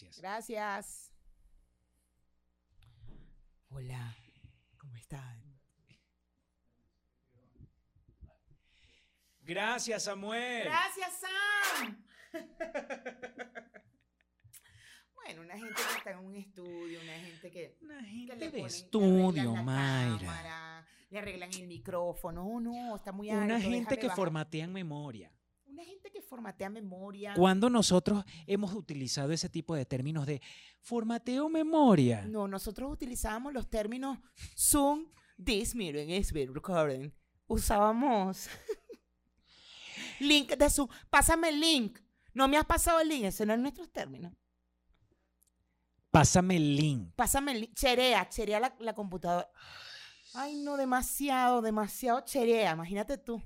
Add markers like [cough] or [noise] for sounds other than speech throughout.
Gracias. Gracias. Hola, ¿cómo están? Gracias, Samuel. Gracias, Sam. [laughs] bueno, una gente que está en un estudio, una gente que, Una que gente le de ponen- le estudio, Mayra. cámara, le arreglan el micrófono. Oh, no, está muy alto. Una gente que formatean memoria. Una gente que formatea memoria. Cuando nosotros hemos utilizado ese tipo de términos de formateo memoria. No, nosotros utilizábamos los términos Zoom, this meeting is being recorded. Usábamos [laughs] link de Zoom. Pásame el link. No me has pasado el link. Ese no es nuestros términos. Pásame el link. Pásame el link. Cherea, cherea la, la computadora. Ay, no, demasiado, demasiado cherea. Imagínate tú.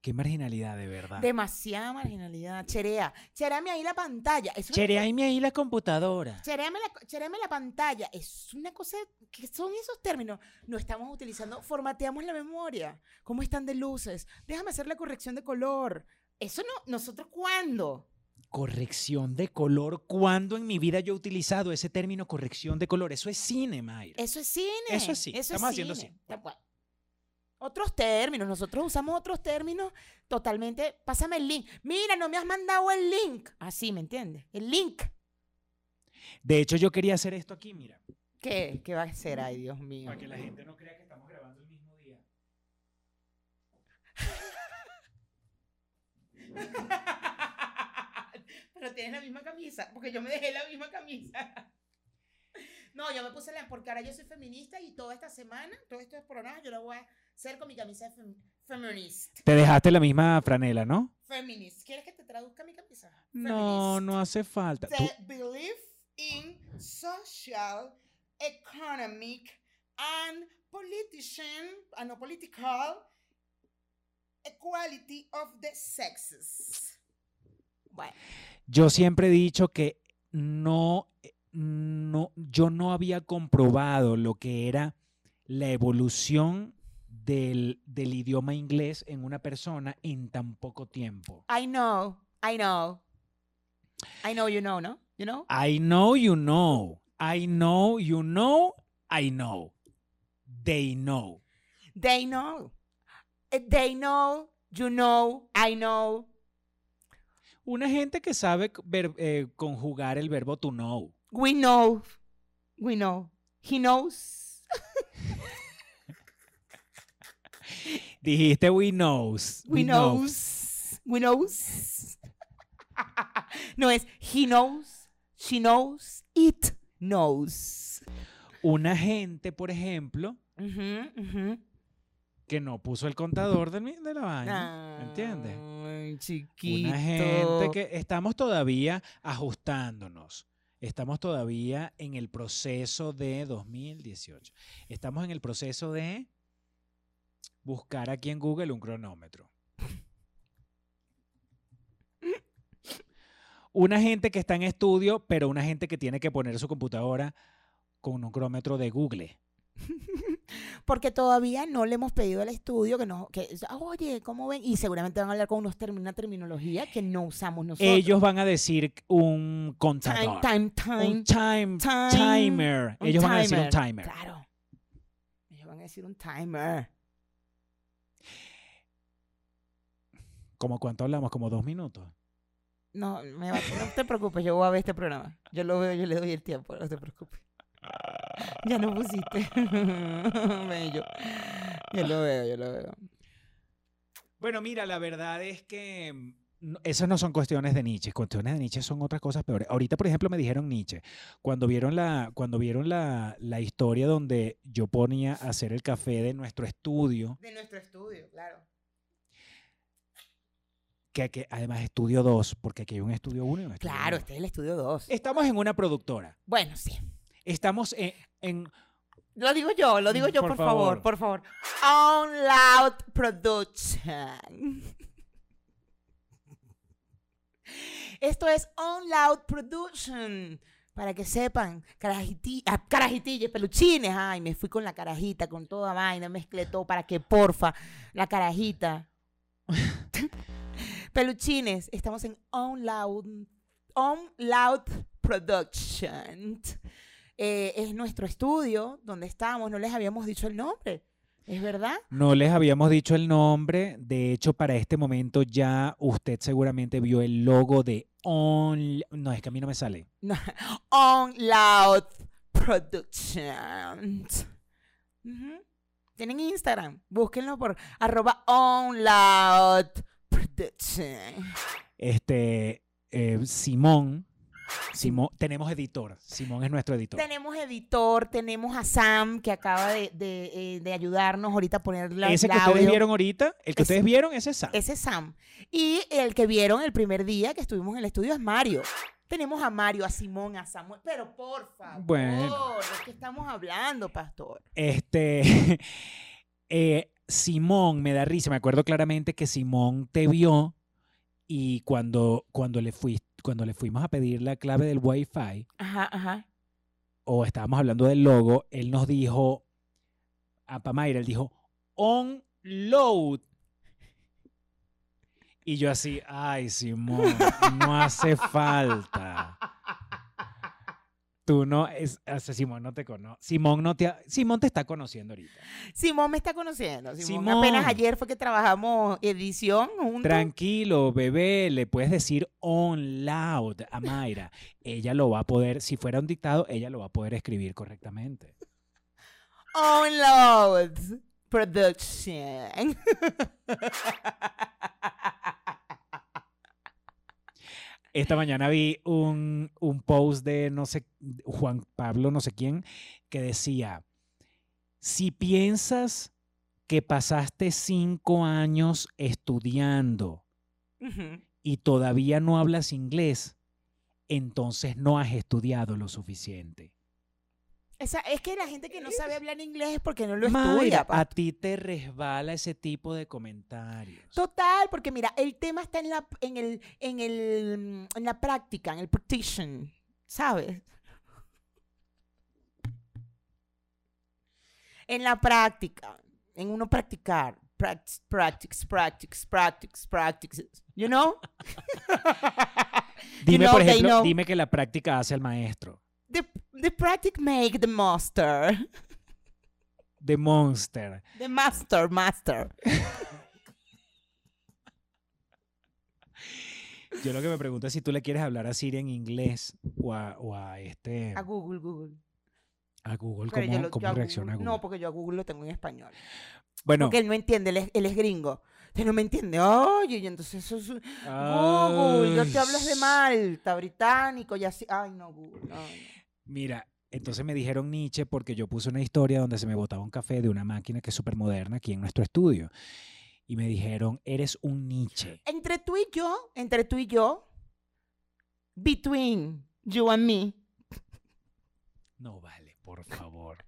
Qué marginalidad, de verdad. Demasiada marginalidad. Cherea. Chereame ahí la pantalla. Es- Chereaime ahí la computadora. Chereame la, chereame la pantalla. Es una cosa que son esos términos. No estamos utilizando. Formateamos la memoria. ¿Cómo están de luces? Déjame hacer la corrección de color. Eso no. ¿Nosotros cuándo? Corrección de color. ¿Cuándo en mi vida yo he utilizado ese término corrección de color? Eso es cine, Mayra. Eso es cine. Eso es sí, Eso estamos es haciendo cine. cine. Otros términos. Nosotros usamos otros términos totalmente. Pásame el link. Mira, no me has mandado el link. Así, ¿me entiendes? El link. De hecho, yo quería hacer esto aquí, mira. ¿Qué? ¿Qué va a ser? Ay, Dios mío. Para que la gente no crea que estamos grabando el mismo día. [laughs] Pero tienes la misma camisa, porque yo me dejé la misma camisa. No, yo me puse la, porque ahora yo soy feminista y toda esta semana, todos estos programas, yo lo voy a hacer con mi camisa fem- feminist. Te dejaste la misma franela, ¿no? Feminist. ¿Quieres que te traduzca mi camisa? No, Feminist. no hace falta. The belief in social, economic, and politician, and no political equality of the sexes. Bueno. Yo siempre he dicho que no, eh, no, yo no había comprobado lo que era la evolución del, del idioma inglés en una persona en tan poco tiempo. I know, I know. I know you know, ¿no? You know? I know you know. I know you know. I know. They know. They know. Eh, They know, you know, I know. Una gente que sabe ver- eh, conjugar el verbo to know. We know. We know. He knows. Dijiste we knows. We knows. We knows. no es he knows, she knows, it knows. Una gente, por ejemplo, que no puso el contador de, de la vaina. ¿Me entiendes? Ay, chiquito. Una gente que estamos todavía ajustándonos. Estamos todavía en el proceso de 2018. Estamos en el proceso de buscar aquí en Google un cronómetro. Una gente que está en estudio, pero una gente que tiene que poner su computadora con un cronómetro de Google. [laughs] Porque todavía no le hemos pedido al estudio que nos, que, oye, ¿cómo ven? Y seguramente van a hablar con unos term- una terminología que no usamos nosotros. Ellos van a decir un time, contador. time, time. un time, time, timer. un Ellos van a decir un timer. Claro. Ellos van a decir un timer. ¿Como cuánto hablamos? ¿Como dos minutos? No, me va- no te preocupes, yo voy a ver este programa. Yo lo veo, yo le doy el tiempo, no te preocupes. Ya no pusiste. [laughs] Bello. Yo lo veo, yo lo veo. Bueno, mira, la verdad es que mm, no- esas no son cuestiones de Nietzsche. Cuestiones de Nietzsche son otras cosas peores. Ahorita, por ejemplo, me dijeron Nietzsche. Cuando vieron la, cuando vieron la, la historia donde yo ponía a hacer el café de nuestro estudio, De nuestro estudio, claro. Que, además estudio 2, porque aquí hay un estudio 1 y un estudio Claro, dos. este es el estudio 2. Estamos en una productora. Bueno, sí. Estamos en, en Lo digo yo, lo digo yo, Por por, favor. favor. por favor. On Loud Production. Esto es On Loud Production. Para que sepan, ah, carajitillas, peluchines. Ay, me fui con la carajita, con toda vaina, mezclé todo para que porfa, la carajita. [laughs] peluchines, estamos en On Loud, On Loud Production. Eh, es nuestro estudio donde estamos. No les habíamos dicho el nombre. ¿Es verdad? No les habíamos dicho el nombre. De hecho, para este momento ya usted seguramente vio el logo de On. No, es que a mí no me sale. No, [laughs] On Loud Production. Ujú. Tienen Instagram. Búsquenlo por arroba On Loud. Este, eh, Simón. Simón, tenemos editor. Simón es nuestro editor. Tenemos editor, tenemos a Sam que acaba de, de, eh, de ayudarnos ahorita a poner la, ese que ustedes audio. vieron ahorita, el que Ese- ustedes vieron, ese es Sam. Ese es Sam. Y el que vieron el primer día que estuvimos en el estudio es Mario. Tenemos a Mario, a Simón, a Samuel. Pero por favor, Bueno. ¿de qué estamos hablando, pastor? Este, [laughs] eh, Simón me da risa. Me acuerdo claramente que Simón te vio y cuando, cuando, le fui, cuando le fuimos a pedir la clave del Wi-Fi Ajá, ajá. o estábamos hablando del logo, él nos dijo, a Pamaira, él dijo, on load. Y yo así, ay, Simón, no hace falta. Tú no, es, o sea, Simón no te conoce. Simón no te, Simón te está conociendo ahorita. Simón me está conociendo. Simón, Simón. apenas ayer fue que trabajamos edición juntos. Tranquilo, bebé, le puedes decir on loud a Mayra. [laughs] Ella lo va a poder, si fuera un dictado, ella lo va a poder escribir correctamente. On Load Production. [laughs] Esta mañana vi un, un post de no sé, Juan Pablo, no sé quién, que decía, si piensas que pasaste cinco años estudiando y todavía no hablas inglés, entonces no has estudiado lo suficiente. Esa- es que la gente que no sabe hablar inglés es porque no lo Mayra, estudia. pa. a ti te resbala ese tipo de comentarios. Total, porque mira, el tema está en la, en el, en el, en la práctica, en el practition, ¿sabes? En la práctica, en uno practicar, practice, practice, practice, practice, practice, you know? [laughs] You Dime, know, por ejemplo, dime que la práctica hace al maestro. The, the practice make the master, The Monster. the master, master. Yo lo que me pregunto es si tú le quieres hablar a Siri en inglés o a, o a este A Google, Google. a Google Pero cómo, lo- cómo a reacciona Google- Google. No, porque yo a Google lo tengo en español. bueno, Porque él no entiende, él es, él es gringo. Él no me entiende. Oye, y entonces eso es... ah, Google, yo te hablas de Malta, británico y así. Ay, no, Google. no, no. Mira, entonces me dijeron Nietzsche porque yo puse una historia donde se me botaba un café de una máquina que es súper moderna aquí en nuestro estudio. Y me dijeron, eres un Nietzsche. Entre tú y yo, entre tú y yo, between you and me, No vale, por favor.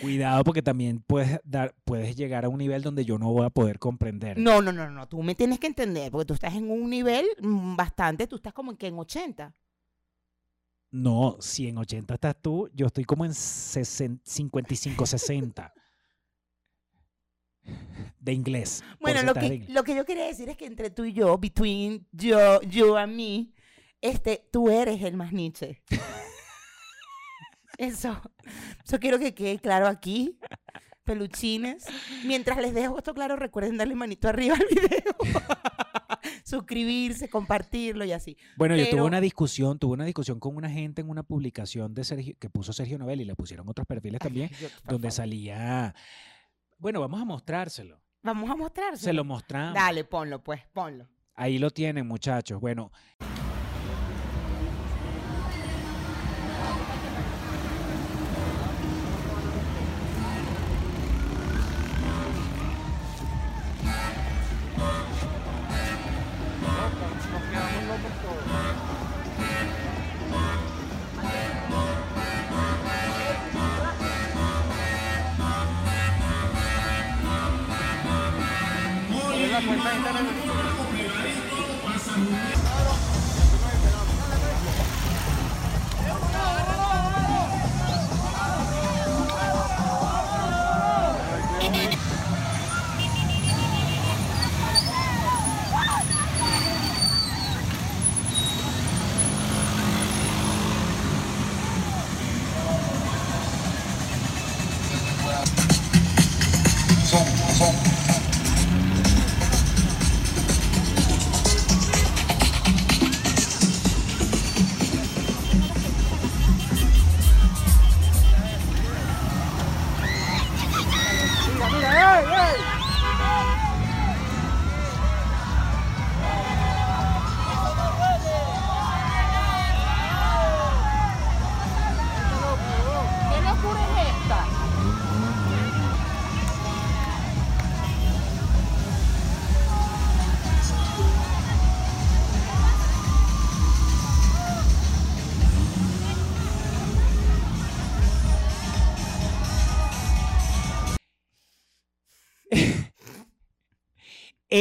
Cuidado porque también puedes dar, puedes llegar a un nivel donde yo no voy a poder comprender. no, no, no, no, tú me tienes que entender, porque tú estás en un nivel mm, bastante, tú estás como en que en 80. No, si en 80 estás tú, yo estoy como en 60 55, 60 de inglés. Bueno, lo que, inglés. lo que yo quería decir es que entre tú y yo, between yo, you and me, este, tú eres el más Nietzsche. [laughs] Eso, eso quiero que quede claro aquí. Peluchines. Mientras les dejo esto claro, recuerden darle manito arriba al video. [laughs] Suscribirse, compartirlo y así. Bueno, yo tuve una discusión, tuve una discusión con una gente en una publicación de Sergio, que puso Sergio Novel y le pusieron otros perfiles también, Ay, yo, por donde favor. salía. Bueno, vamos a mostrárselo. Vamos a mostrárselo. Se lo mostramos. Dale, ponlo, pues, ponlo. Ahí lo tienen, muchachos. Bueno, Tá, tá, tá, tá. tá.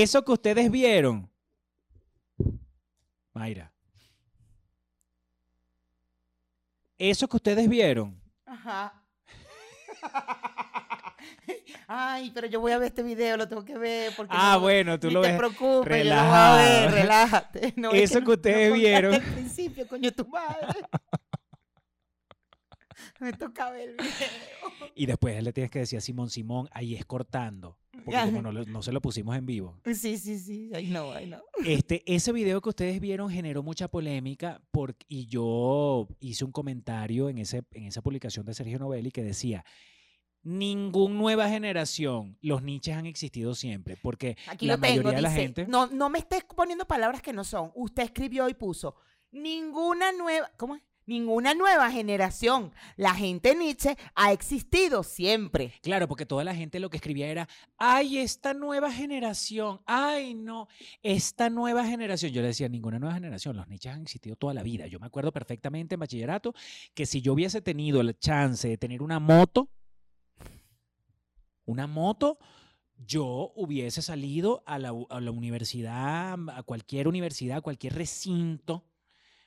Eso que ustedes vieron. Mayra. Eso que ustedes vieron. Ajá. [laughs] Ay, pero yo voy a ver este video, lo tengo que ver porque Ah, no- bueno, tú lo te ves. preocupes, yo lo voy a ver, relajado. relájate. [laughs] No, Eso que ustedes no vieron. Al principio, coño, tu madre. [laughs] Me toca ver el video. Y después le tienes que decir a Simón, Simón, ahí es cortando. Porque como [laughs] no, se lo pusimos en vivo. Sí, sí, sí, ay no, ay no. Este, ese video que ustedes vieron generó mucha polémica porque, y yo hice un comentario en, ese, en esa publicación de Sergio Novelli que decía, ningún nueva generación, los niches han existido siempre, porque Aquí la lo tengo, mayoría de la dice, gente... no, no me estés poniendo palabras que no son. Usted escribió y puso, ninguna nueva, ¿cómo es? Ninguna nueva generación. La gente Nietzsche ha existido siempre. Claro, porque toda la gente lo que escribía era, ay, esta nueva generación, ay, no, esta nueva generación. Yo le decía, ninguna nueva generación, los niches han existido toda la vida. Yo me acuerdo perfectamente en bachillerato que si yo hubiese tenido la chance de tener una moto, una moto, yo hubiese salido a la, u- a la universidad, a cualquier universidad, a cualquier recinto,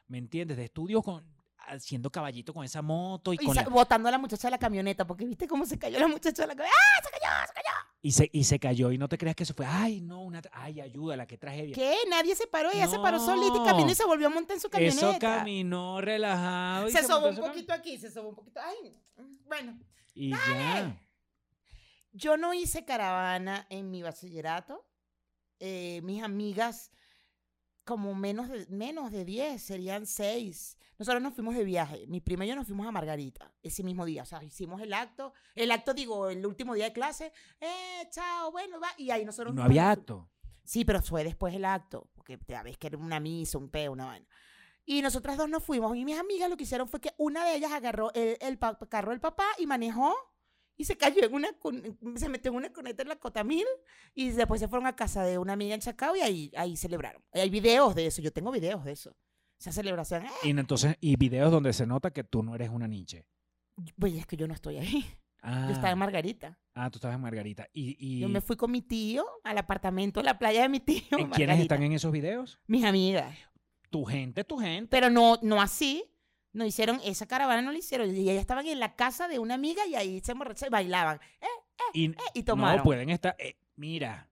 ¿me entiendes? De estudios con, haciendo caballito con esa moto y Y con la- botando a la muchacha de la camioneta, porque viste cómo se cayó la muchacha de la camioneta. ¡Ah, se cayó, se cayó! Y se, y se cayó y no te creas que eso fue, ay, no, una, ay, ayúdala, qué tragedia. ¿Qué? Nadie se paró, ella se paró solita y caminó y se volvió a montar en su camioneta. Eso caminó relajado. y se montó sobó un poquito aquí, se sobó un poquito. Ay, bueno. Y ya. Yo no hice caravana en mi bachillerato. Eh, mis amigas, como menos de, menos de 10, serían 6. Nosotros nos fuimos de viaje. Mi prima y yo nos fuimos a Margarita ese mismo día. O sea, hicimos el acto. El acto, digo, el último día de clase. Eh, chao, bueno, va. Y ahí nosotros. No nos- había acto. Sí, pero fue después el acto, porque ya ves que era una misa, un peo, una vaina. Y nosotras dos nos fuimos y mis amigas lo que hicieron fue que una de ellas agarró el, carro del papá y manejó y se cayó en una, cun- se metió en una cuneta en la Cotamil y después se fueron a casa de una amiga en Chacao y ahí, ahí celebraron. Hay videos de eso, yo tengo videos de eso. Esa celebración, eh, Y entonces, y videos donde se nota que tú no eres una niche. pues es que yo no estoy ahí, Ah, yo estaba en Margarita. ah, tú estabas en Margarita. ¿Y, y Yo me fui con mi tío al apartamento, a la playa de mi tío. ¿en quiénes están en esos videos? Mis amigas. Tu gente, tu gente. Pero no, no así. No hicieron, esa caravana no la hicieron. Y ellas estaban en la casa de una amiga y ahí se emborrachaban y bailaban. Eh, Y, y tomaron. No, pueden estar. eh, mira,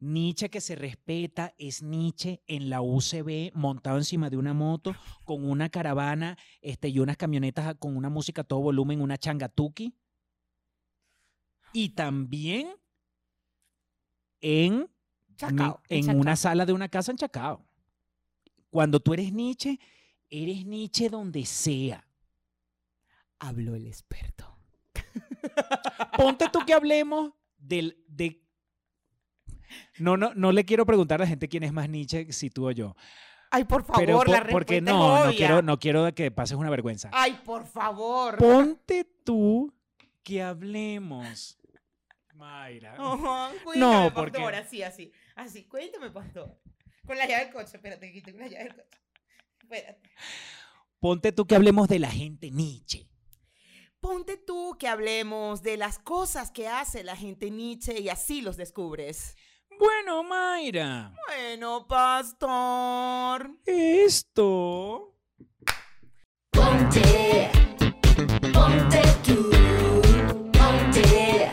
Nietzsche que se respeta es Nietzsche en la UCB montado encima de una moto con una caravana este, y unas camionetas con una música a todo volumen, una changatuki. Y también en, Chacao, en Chacao. una sala de una casa en Chacao. Cuando tú eres Nietzsche, eres Nietzsche donde sea. Habló el experto. Ponte tú que hablemos del, de... No, no, no le quiero preguntar a la gente quién es más Nietzsche, si tú o yo. Ay, por favor, Pero po- la respuesta porque es no, no quiero, no quiero que pases una vergüenza. Ay, por favor. Ponte tú que hablemos. Mayra. Ajá, No, porque- pastor, así, así. Así, cuéntame, pastor. Con la llave del coche, espérate, que tengo la llave del coche. Espérate. Ponte tú que hablemos de la gente Nietzsche. Ponte tú que hablemos de las cosas que hace la gente Nietzsche y así los descubres. Bueno, Mayra, Bueno, pastor. esto... Ponte, ponte tú, ponte,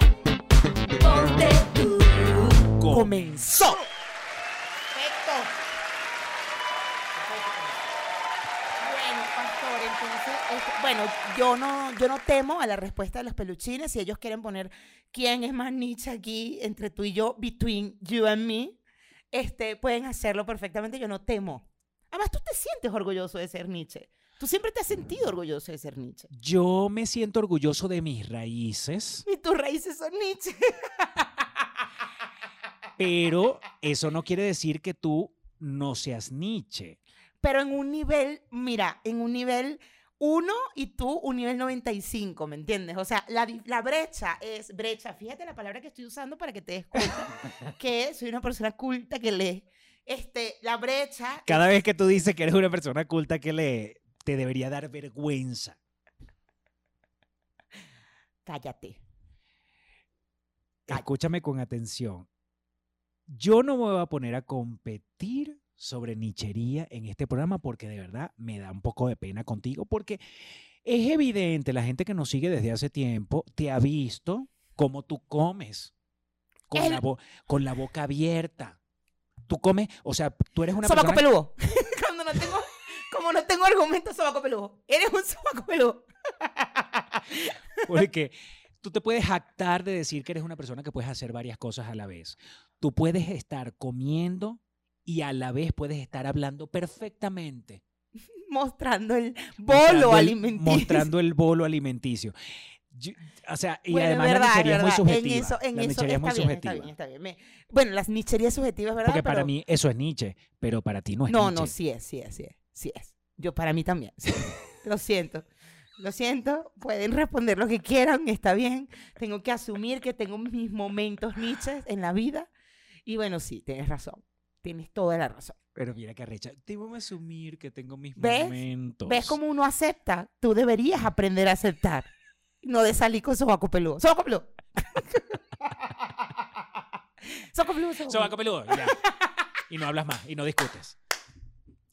ponte tú. com- Comenzó. Perfecto. Bueno, pastor, entonces, este, bueno, yo no, yo no temo a la respuesta de los peluchines. Si ellos quieren poner quién es más Nietzsche aquí entre tú y yo, between you and me, este, pueden hacerlo perfectamente. Yo no temo. Además, tú te sientes orgulloso de ser Nietzsche. Tú siempre te has sentido orgulloso de ser Nietzsche. Yo me siento orgulloso de mis raíces, Y tus raíces son Nietzsche. [laughs] pero eso no quiere decir que tú no seas Nietzsche. Pero en un nivel, mira, en un nivel 1 y tú un nivel 95, ¿me entiendes? O sea, la, la brecha es brecha. Fíjate la palabra que estoy usando para que te des cuenta [laughs] que soy una persona culta que lee. Este, la brecha. Cada vez que tú dices que eres una persona culta que lee, te debería dar vergüenza. Cállate. Escúchame con atención. yo no me voy a poner a competir sobre nichería en este programa porque de verdad me da un poco de pena contigo porque es evidente, la gente que nos sigue desde hace tiempo te ha visto cómo tú comes con, El- la, bo- con la boca abierta. Tú comes, o sea, tú eres una sobaco persona... peludo. [laughs] Cuando no tengo, como no tengo argumentos, sobaco peludo. Eres un sobaco peludo. Porque tú te puedes jactar de decir que eres una persona que puedes hacer varias cosas a la vez. Tú puedes estar comiendo y a la vez puedes estar hablando perfectamente. [laughs] Mostrando el mostrando bolo el- alimenticio. Mostrando el bolo alimenticio. Yo- o sea, y Bueno, además verdad, la nichería es muy subjetiva. En eso, en la eso nichería es muy está bien, subjetiva. Está bien, está bien. Me- bueno, las nicherías subjetivas, ¿verdad? Porque para Pero- mí eso es Nietzsche, pero para ti no es No, Nietzsche. no, sí es, sí es, sí es, sí es. Yo para mí también. sí. [laughs] Lo siento. Lo siento, pueden responder lo que quieran, está bien. Tengo que asumir que tengo mis momentos Nietzsche en la vida. Y bueno, sí, tienes razón. Tienes toda la razón. Pero mira que arrecha. Tengo que asumir que tengo mis ¿Ves? momentos. ¿Ves cómo uno acepta? Tú deberías aprender a aceptar. No de salir con sobaco peludo. ¡Sobaco peludo! [laughs] ¡Sobaco peludo! sobaco Sobaco peludo! ya. Y no hablas más, y no discutes.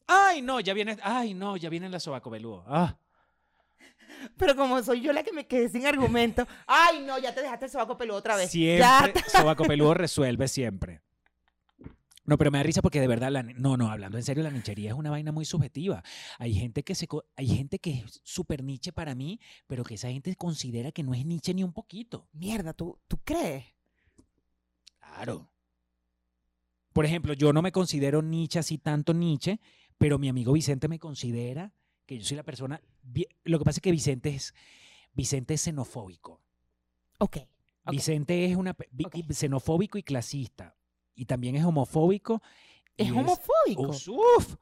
Ay, no, ya viene, ay, no, ya viene la sobaco peludo. Ah, Pero como soy yo la que me quedé sin argumento. ¡Ay, no! Ya te dejaste el sobaco peludo otra vez. siempre, Ya te- sobaco peludo resuelve siempre. No, pero me da risa porque de verdad, la, no, no, hablando en serio, la nichería es una vaina muy subjetiva. Hay gente que se, hay gente que es súper niche para mí, pero que esa gente considera que no es niche ni un poquito. Mierda, ¿tú, ¿tú crees? Claro. Por ejemplo, yo no me considero niche así tanto niche, pero mi amigo Vicente me considera que yo soy la persona. Lo que pasa es que Vicente es, Vicente es xenofóbico. Ok. ok. Vicente es una xenofóbico y clasista. Y también es homofóbico. Es homofóbico. Uf.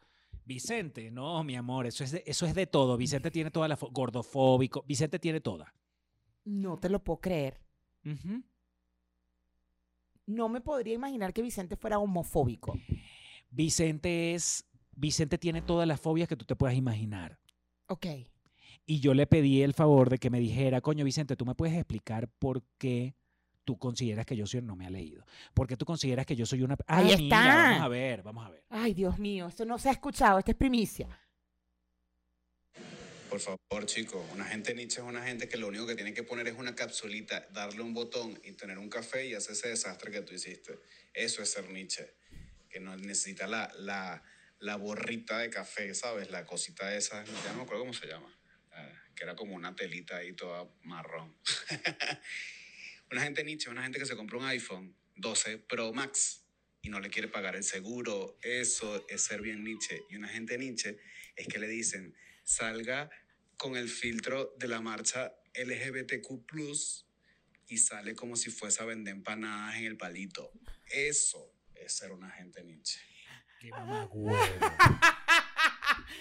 Vicente, no, mi amor, eso es de, eso es de todo. Vicente tiene toda la gordofóbico. Vicente tiene toda. No te lo puedo creer. No me podría imaginar que Vicente fuera homofóbico. Vicente es. Vicente tiene todas las fobias que tú te puedas imaginar. Ok. Y yo le pedí el favor de que me dijera, coño Vicente, tú me puedes explicar por qué tú consideras que yo soy, no me ha leído, por qué tú consideras que yo soy una... Ah, Ahí está. vamos a ver, vamos a ver. Ay, Dios mío, esto no se ha escuchado, esta es primicia. Por favor, chicos, una gente Nietzsche es una gente que lo único que tiene que poner es una capsulita, darle un botón y tener un café y hacer ese desastre que tú hiciste. Eso es ser Nietzsche. Que no necesita la, la, la borrita de café, ¿sabes? La cosita esa, ya no me acuerdo cómo se llama. Ah, que era como una telita ahí toda marrón. [laughs] una gente Nietzsche una gente que se compró un iPhone 12 Pro Max y no le quiere pagar el seguro. Eso es ser bien Nietzsche. Y una gente Nietzsche es que le dicen, salga con el filtro de la marcha LGBTQ y sale como si fuese a vender empanadas en el palito. Eso es ser una gente Nietzsche. Qué mamagüevo.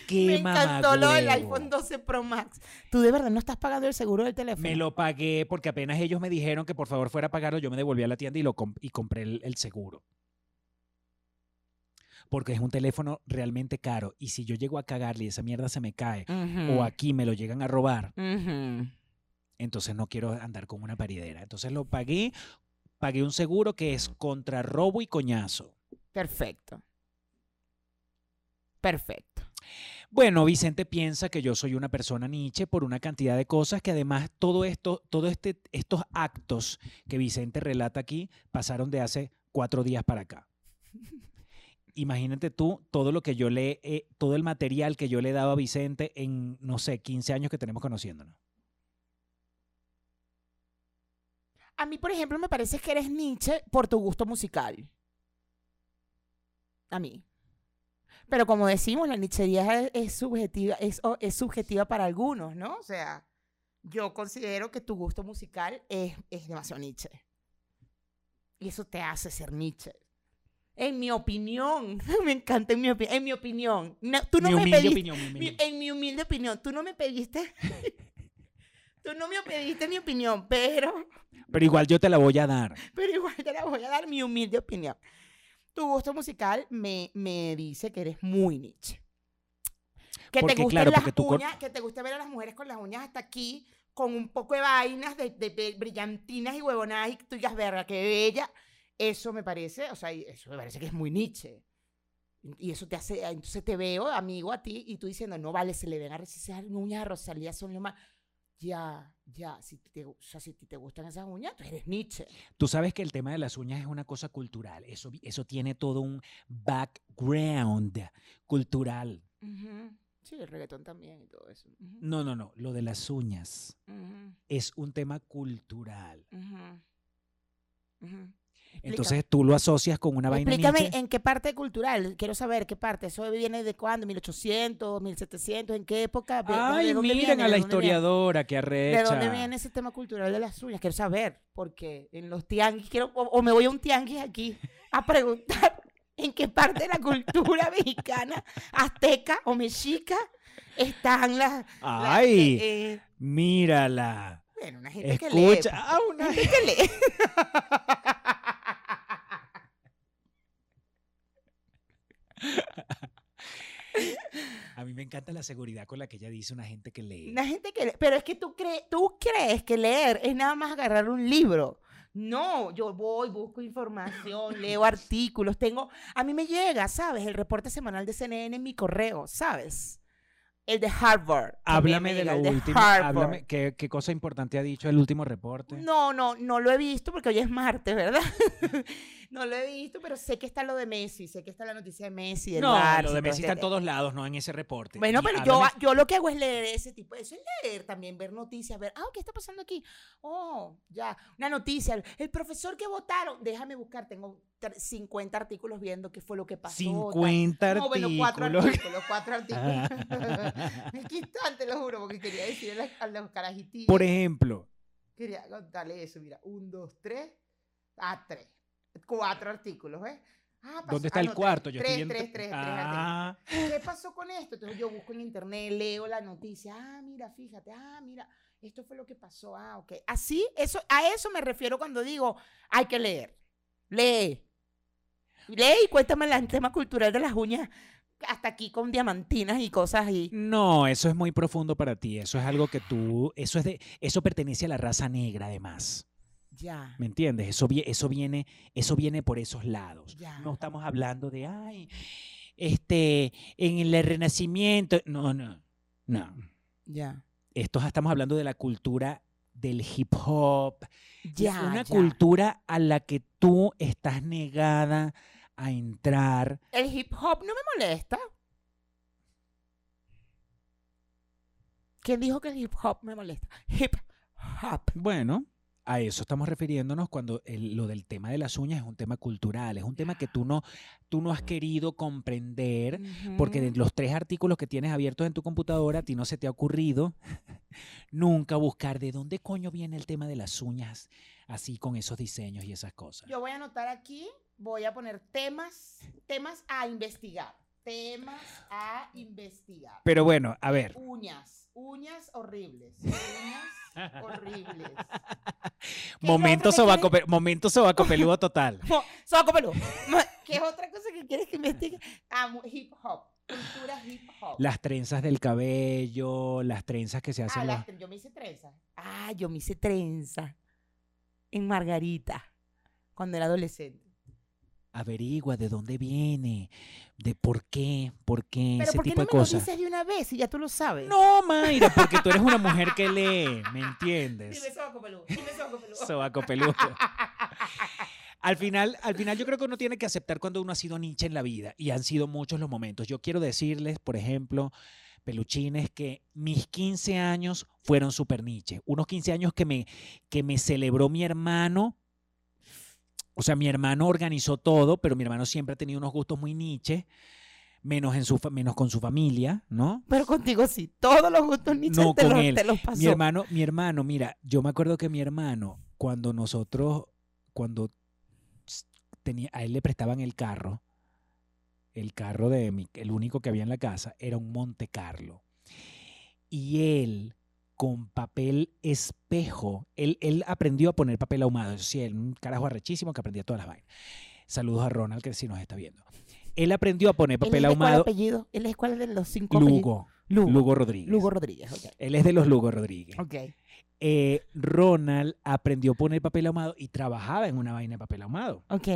Qué Me encantó lo del iPhone 12 Pro Max. Tú de verdad no estás pagando el seguro del teléfono. Me lo pagué porque apenas ellos me dijeron que por favor fuera a pagarlo, yo me devolví a la tienda y, lo comp- y compré el, el seguro. Porque es un teléfono realmente caro. Y si yo llego a cagarle y esa mierda se me cae, o aquí me lo llegan a robar, entonces no quiero andar con una paridera. Entonces lo pagué, pagué un seguro que es contra robo y coñazo. Perfecto. Perfecto. Bueno, Vicente piensa que yo soy una persona Nietzsche por una cantidad de cosas que además todo esto, todo este, estos actos que Vicente relata aquí pasaron de hace cuatro días para acá. Imagínate tú todo lo que yo le, todo el material que yo le he dado a Vicente en, no sé, 15 años que tenemos conociéndonos. A mí, por ejemplo, me parece que eres Nietzsche por tu gusto musical. A mí. Pero como decimos, la nichería es, es subjetiva, es, es subjetiva para algunos, ¿no? O sea, yo considero que tu gusto musical es, es demasiado Nietzsche. Y eso te hace ser Nietzsche. En mi opinión, [laughs] me encanta en mi, opi- en mi opinión. No, tú no mi me humilde pediste, opinión, mi en mi humilde opinión, tú no me pediste, [laughs] tú no me pediste mi opinión, pero Pero igual yo te la voy a dar. [laughs] pero igual te la voy a dar mi humilde opinión. Tu gusto musical me, me dice que eres muy Nietzsche. Que Porque, te gusten claro, las porque tú cor- uñas, que te guste ver a las mujeres con las uñas hasta aquí, con un poco de vainas, de, de- de brillantinas y huevonadas, y tú digas, verga, qué bella. Eso me parece, o sea, eso me parece que es muy Nietzsche. Y eso te hace, entonces te veo, amigo, a ti, y tú diciendo, no vale, se le ven a esas uñas a Rosalía, son lo más. Ya, ya, si te, o sea, si te gustan esas uñas, tú eres Nietzsche. Tú sabes que el tema de las uñas es una cosa cultural. Eso, eso tiene todo un background cultural. Sí, el reggaetón también y todo eso. No, no, no. Lo de las uñas es un tema cultural. Entonces tú lo asocias con una vaina Explícame Nietzsche. en qué parte cultural, quiero saber qué parte, eso viene de cuándo, 1800, 1700, en qué época, ¿De- de Ay, dónde miren viene? a la ¿De historiadora que ¿De arrecha. dónde viene ese tema cultural de las uñas? Quiero saber, porque en los tianguis, quiero, o, o me voy a un tianguis aquí a preguntar [laughs] en qué parte de la cultura [laughs] mexicana, azteca o mexica están las... las- Ay, eh, mírala. bueno, una gente que lee. Escucha. Ah, una- Gente que [laughs] lee. A mí me encanta la seguridad con la que ella dice una gente que lee. Una gente que lee. Pero es que tú, crees tú crees que leer es nada más agarrar un libro. No, yo voy, busco información, [laughs] leo artículos, tengo, a mí me llega, ¿sabes? El reporte semanal de CNN en mi correo, ¿sabes? El de Harvard. Háblame me de último. Harvard. Háblame, ¿qué, qué cosa importante ha dicho el último reporte? No, no, no lo he visto porque hoy es martes, ¿verdad? [laughs] no lo he visto, pero sé que está lo de Messi, sé que está la noticia de Messi. del No, Barça, lo de Messi está en este- todos lados, no en ese reporte. Bueno, Y pero yo, yo lo que hago es leer ese tipo, eso es leer también, ver noticias, ver, ah, ¿qué está pasando aquí? Oh, ya, una noticia, el profesor que votaron, déjame buscar, tengo tre- 50 artículos viendo qué fue lo que pasó. tal. 50 No, bueno, cuatro artículos. cuatro [laughs] [laughs] que instante, lo juro, porque quería decir a, a los carajitillos. Por ejemplo, Quería contarle eso, mira, un, dos, tres, ah, tres, cuatro artículos, ¿eh? Ah, pasó- ¿dónde está el cuarto? Yo tres, estoy tres, tres. Ah, ¿Qué pasó con esto? Entonces yo busco en internet, leo la noticia. Ah, mira, fíjate. Ah, mira, esto fue lo que pasó. Ah, ok. Así, eso, a eso me refiero cuando digo, hay que leer. Lee. Lee y cuéntame el tema cultural de las uñas. Hasta aquí con diamantinas y cosas ahí. no, eso es muy profundo para ti. Eso es algo que tú, eso es de, eso pertenece a la raza negra, además. Ya. ¿Me entiendes? Eso, vie- eso viene, eso viene por esos lados. Ya. No estamos hablando de, ay, este, en el renacimiento. No, no, no. Ya. Esto estamos hablando de la cultura del hip hop, Ya. una ya. cultura a la que tú estás negada a entrar. El hip hop no me molesta. ¿Quién dijo que el hip hop me molesta? Hip hop. Bueno, a eso estamos refiriéndonos cuando el- lo del tema de las uñas es un tema cultural, es un tema que tú no, tú no has querido comprender. Porque de los tres artículos que tienes abiertos en tu computadora, a ti no se te ha ocurrido [laughs] nunca buscar de dónde coño viene el tema de las uñas, así con esos diseños y esas cosas. Yo voy a anotar aquí, voy a poner temas, temas a investigar. Temas a investigar. Pero bueno, a ver, Uñas, uñas horribles. Uñas [laughs] horribles. [laughs] ¿Qué momento sobaco, pe- momento sobaco peludo total. [laughs] Sobaco peludo. ¿Qué es otra cosa que quieres que investigue? Ah, hip hop. Cultura hip hop. Las trenzas del cabello, las trenzas que se Ah, hacen. las tre- yo me hice trenza. Ah, yo me hice trenza. En Margarita. Cuando era adolescente. Averigua de dónde viene, de por qué, por qué, Pero ese ¿por qué tipo no de me lo dices de una vez y ya tú lo sabes? No, Mayra, porque tú eres una [laughs] mujer que lee, ¿me entiendes? Dime sobaco peludo. Dime sobaco peludo. Sobaco peludo. Al final, al final yo creo que uno tiene que aceptar cuando uno ha sido Nietzsche en la vida y han sido muchos los momentos. Yo quiero decirles, por ejemplo, peluchines, que mis 15 años fueron super Nietzsche. Unos 15 años que me, que me celebró mi hermano. O sea, mi hermano organizó todo, pero mi hermano siempre ha tenido unos gustos muy Nietzsche, menos, en su, menos con su familia, ¿no? Pero contigo sí. Todos los gustos Nietzsche No, te, con los, él. te los pasó. Mi hermano, mi hermano, mira, yo me acuerdo que mi hermano, cuando nosotros, cuando tenía, a él le prestaban el carro, el carro de mi, el único que había en la casa, era un Monte Carlo. Y él, con papel espejo, él, él aprendió a poner papel ahumado. Eso sí, él, un carajo arrechísimo que aprendía todas las vainas. Saludos a Ronald, que sí nos está viendo. Él aprendió a poner ¿Él es papel cuál ahumado. apellido? ¿Él es cuál de los cinco Lugo. Lugo Rodríguez. Lugo Rodríguez, ok. Él es de los Lugo Rodríguez. Ok. eh, Ronald aprendió a poner papel ahumado y trabajaba en una vaina de papel ahumado. Ok.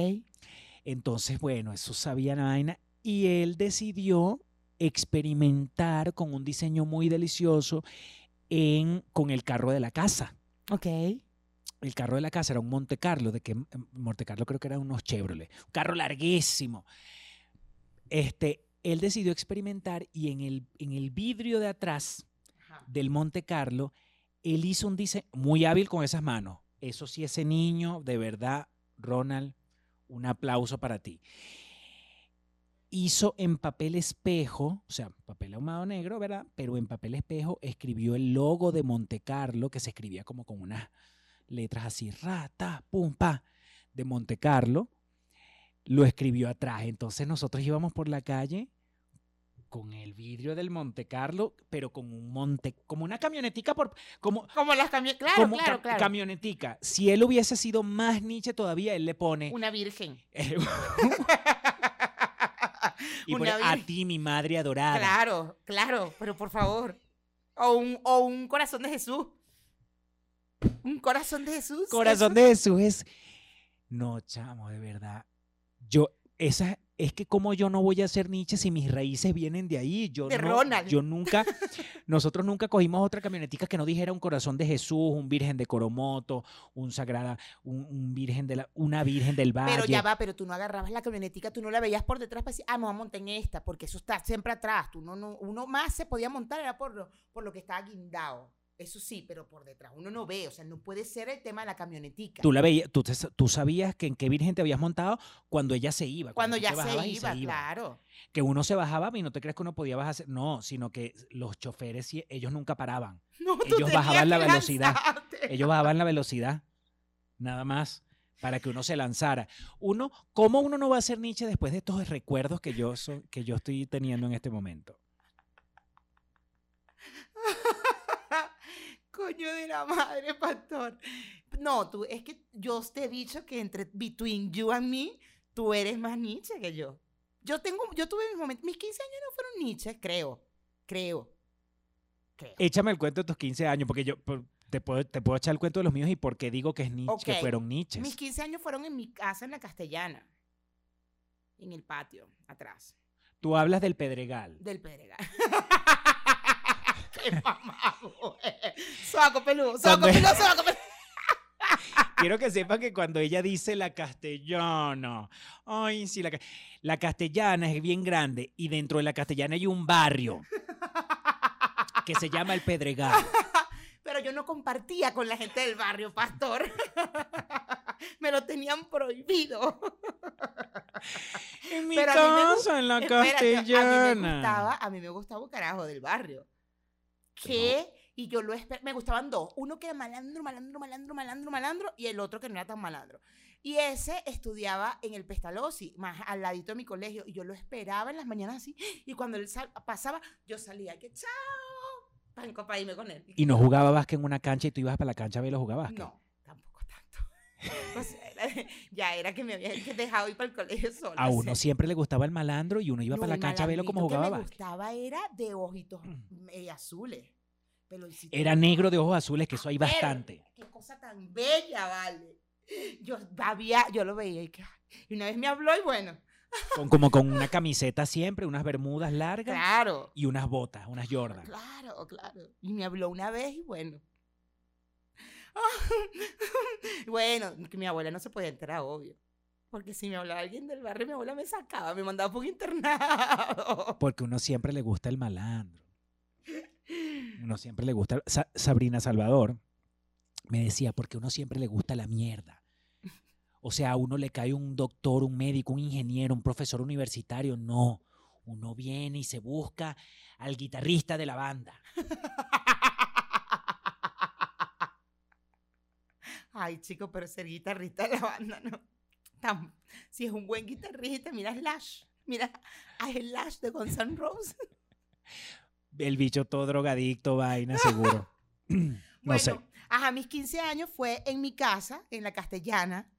Entonces, bueno, eso sabía la vaina. Y él decidió experimentar con un diseño muy delicioso en, con el carro de la casa. Ok. El carro de la casa era un Monte Carlo, de que Monte Carlo creo que eran unos Chevrolet. Un carro larguísimo. Este, él decidió experimentar y en el, en el vidrio de atrás del Monte Carlo, él hizo un diseño muy hábil con esas manos. Eso sí, ese niño, de verdad, Ronald, un aplauso para ti. Hizo en papel espejo, o sea, papel ahumado negro, ¿verdad? Pero en papel espejo escribió el logo de Monte Carlo, que se escribía como con unas letras así, rata, pum, pa, de Monte Carlo. Lo escribió atrás. Entonces nosotros íbamos por la calle con el vidrio del Monte Carlo, pero con un monte, como una camionetica por, como, Como las camionetas. Claro, como claro, ca- claro. camionetica. Si él hubiese sido más Nietzsche todavía, él le pone Una virgen. [laughs] y pone a ti mi madre adorada. Claro, claro, pero por favor. O un, o un corazón de Jesús. Un corazón de Jesús. Corazón de Jesús es no, chamo, de verdad. Yo esa es que como yo no voy a ser Nietzsche si mis raíces vienen de ahí. Yo De no- Ronald. Yo [laughs] nunca, nosotros nunca cogimos otra camionetica que no dijera un corazón de Jesús, un virgen de Coromoto, un sagrada, un, un virgen de la, una virgen del valle. Pero ya va, pero tú no agarrabas la camionetica, tú no la veías por detrás para decir, ah, me voy a montar en esta, porque eso está siempre atrás. Tú no, no, uno más se podía montar era por lo, por lo que estaba guindado. Eso sí, pero por detrás uno no ve, o sea, no puede ser el tema de la camionetica. Tú la veías, tú, tú sabías que en qué virgen te habías montado cuando ella se iba. Cuando ya se iba, claro. Que uno se bajaba y no te crees que uno podía bajarse. No, sino que los choferes, ellos nunca paraban. [laughs] No, Ellos bajaban la velocidad. lanzarte. Ellos bajaban la velocidad. Nada más. Para que uno se lanzara. Uno, ¿cómo uno no va a ser Nietzsche después de estos recuerdos que yo, so- que yo estoy teniendo en este momento? Coño de la madre, pastor. No, tú, es que yo te he dicho que entre between you and me, tú eres más Nietzsche que yo. Yo tengo, yo tuve mis momentos, mis 15 años no fueron Nietzsche, creo, creo, creo. Échame el cuento de tus 15 años, porque yo te puedo, te puedo echar el cuento de los míos y por qué digo que es Nietzsche, que fueron Nietzsches. Mis 15 años fueron en mi casa en la Castellana, en el patio, atrás, Tú hablas del Pedregal. del Pedregal. [laughs] [laughs] ¡Qué! Sobaco peludo, peludo, peludo. [laughs] Quiero que sepa que cuando ella dice la castellana, ay, sí, la, la castellana es bien grande y dentro de la castellana hay un barrio que se llama el Pedregal. [laughs] Pero yo no compartía con la gente del barrio, pastor. Me lo tenían prohibido. En mi Pero a mí me casa, en la Espérate, A mí me castellana. gustaba, a mí me gustaba un carajo del barrio. Que, y yo lo esper- me gustaban dos. Uno que era malandro, malandro, malandro, malandro, malandro, y el otro que no era tan malandro. Y ese estudiaba en el Pestalozzi, más al ladito de mi colegio, y yo lo esperaba en las mañanas así, y cuando él sal- pasaba, yo salía, que chao, para, irme con él. Y no jugaba básquet en una cancha y tú ibas para la cancha a verlo jugar básquet. No, [laughs] [laughs] ya era que me había dejado ir para el colegio sola. A o uno sea. siempre le gustaba el malandro y uno iba No, para la cancha a verlo como jugaba que me gustaba era de ojitos eh, azules. peloncito Era negro de ojos azules, que eso hay bastante. Qué cosa tan bella, vale. Yo había, yo lo veía y, que, y una vez me habló y bueno, Con, como con una camiseta siempre, unas bermudas largas claro, y unas botas, unas Jordan. claro, claro. Y me habló una vez y bueno. [laughs] bueno, mi abuela no se podía enterar, obvio. Porque si me hablaba alguien del barrio, mi abuela me sacaba, me mandaba por un internado. [laughs] Porque uno siempre le gusta el malandro. Uno siempre le gusta. Sa- Sabrina Salvador me decía, porque uno siempre le gusta la mierda. O sea, a uno le cae un doctor, un médico, un ingeniero, un profesor universitario. No. Uno viene y se busca al guitarrista de la banda. [laughs] Ay, chico, pero ser guitarrista de la banda, no. Tam- si es un buen guitarrista, mira Slash. Mira a Slash de Guns N' Roses. El bicho todo drogadicto, vaina, seguro. [clears throat] no bueno, sé. ajá, mis 15 años fue en mi casa, en la castellana.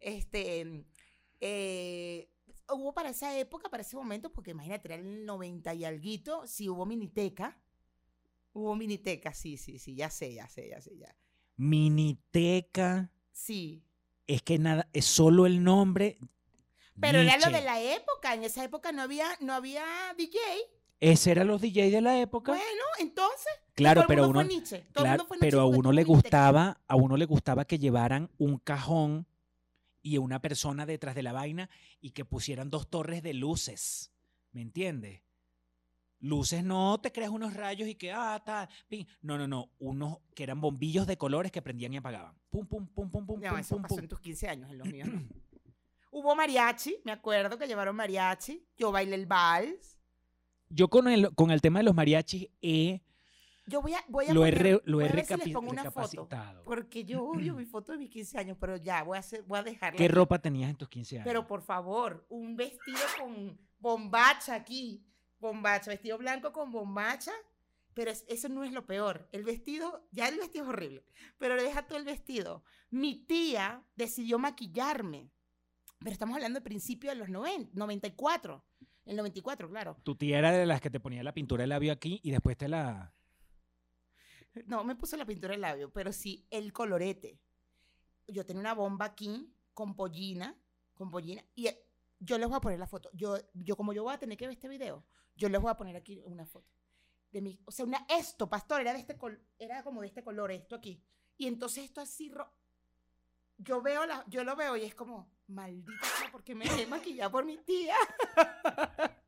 Este, eh, hubo para esa época, para ese momento, porque imagínate, era el 90 y alguito, sí hubo miniteca. Hubo miniteca, sí, sí, sí, ya sé, ya sé, ya sé, ya. Miniteca. Sí. Es que nada, es solo el nombre. Pero era lo de la época. En esa época no había, no había DJ. Ese eran los DJs de la época. Bueno, entonces. claro, pero uno, fue Nietzsche. Claro, pero a uno le gustaba, a uno le gustaba que llevaran un cajón y una persona detrás de la vaina y que pusieran dos torres de luces. ¿Me entiendes? Luces no te creas unos rayos y que, ah, tal. pin. No, no, no. Unos que eran bombillos de colores que prendían y apagaban. Pum, pum, pum, pum, pum, No, pum, eso pum, pasó pum. en tus 15 años, en los míos no. [clears throat] Hubo mariachi, me acuerdo que llevaron mariachi. Yo bailé el vals. Yo con el, con el tema de los mariachis he, Yo voy a, voy a lo he, poner- re- lo he si les recapi- pongo una foto. recapacitado. Porque yo [clears throat] odio mi foto de mis 15 años, pero ya, voy a, hacer, voy a dejarla. ¿Qué aquí. ropa tenías en tus 15 años? Pero por favor, un vestido con bombacha aquí. Bombacha, vestido blanco con bombacha. Pero es- eso no es lo peor. El vestido, ya el vestido es horrible. Pero deja todo el vestido. Mi tía decidió maquillarme. Pero estamos hablando del principio de los 90, 94. El 94, claro. Tu tía era de las que te ponía la pintura de labio aquí y después te la... No, me puse la pintura del labio, pero sí el colorete. Yo tenía una bomba aquí con pollina, con pollina, y eh, yo les voy a poner la foto. Yo, yo como yo voy a tener que ver este video, yo les voy a poner aquí una foto. De mi, o sea, una, esto, pastor, era de este col- era como de este color, esto aquí. Y entonces esto así, ro- yo veo la, yo lo veo y es como, maldita porque me dejé maquillar por mi tía. [laughs]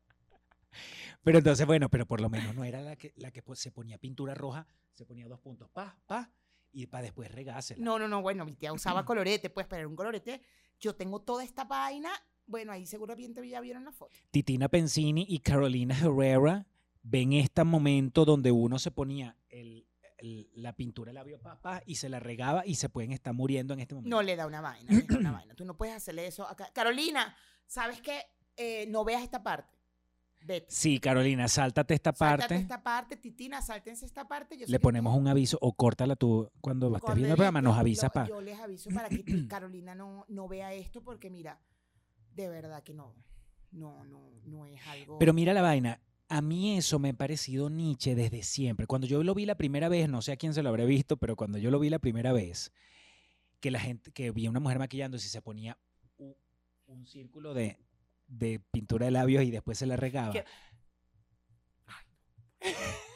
Pero entonces, bueno, pero por lo menos no era la que, la que se ponía pintura roja, se ponía dos puntos, pa, pa, y para después regársela. No, no, no, bueno, mi tía usaba [clears throat] colorete, pues, pero era un colorete. Yo tengo toda esta vaina, bueno, ahí seguramente ya vieron la foto. Titina Pensini y Carolina Herrera ven este momento donde uno se ponía el- el- la pintura de labio pa, pa, y se la regaba y se pueden estar muriendo en este momento. No le da una vaina, le da una vaina. Tú no puedes hacerle eso acá. Carolina, ¿sabes qué? Eh, no veas esta parte. Vete. Sí, Carolina, sáltate esta Sáltate parte. esta parte, Titina, sáltense esta parte. Yo Le ponemos un aviso o córtala tú cuando estés viendo el programa, nos avisa para. Yo les aviso para que [clears throat] Carolina no, no vea esto porque mira, de verdad que no, no, no, no es algo... Pero mira la vaina. A mí eso me ha parecido Nietzsche desde siempre. Cuando yo lo vi la primera vez, no sé a quién se lo habré visto, pero cuando yo lo vi la primera vez, que la gente, que vi a una mujer maquillándose y se ponía un, círculo de, de pintura de labios y después se la regaba. ¿Qué? [laughs]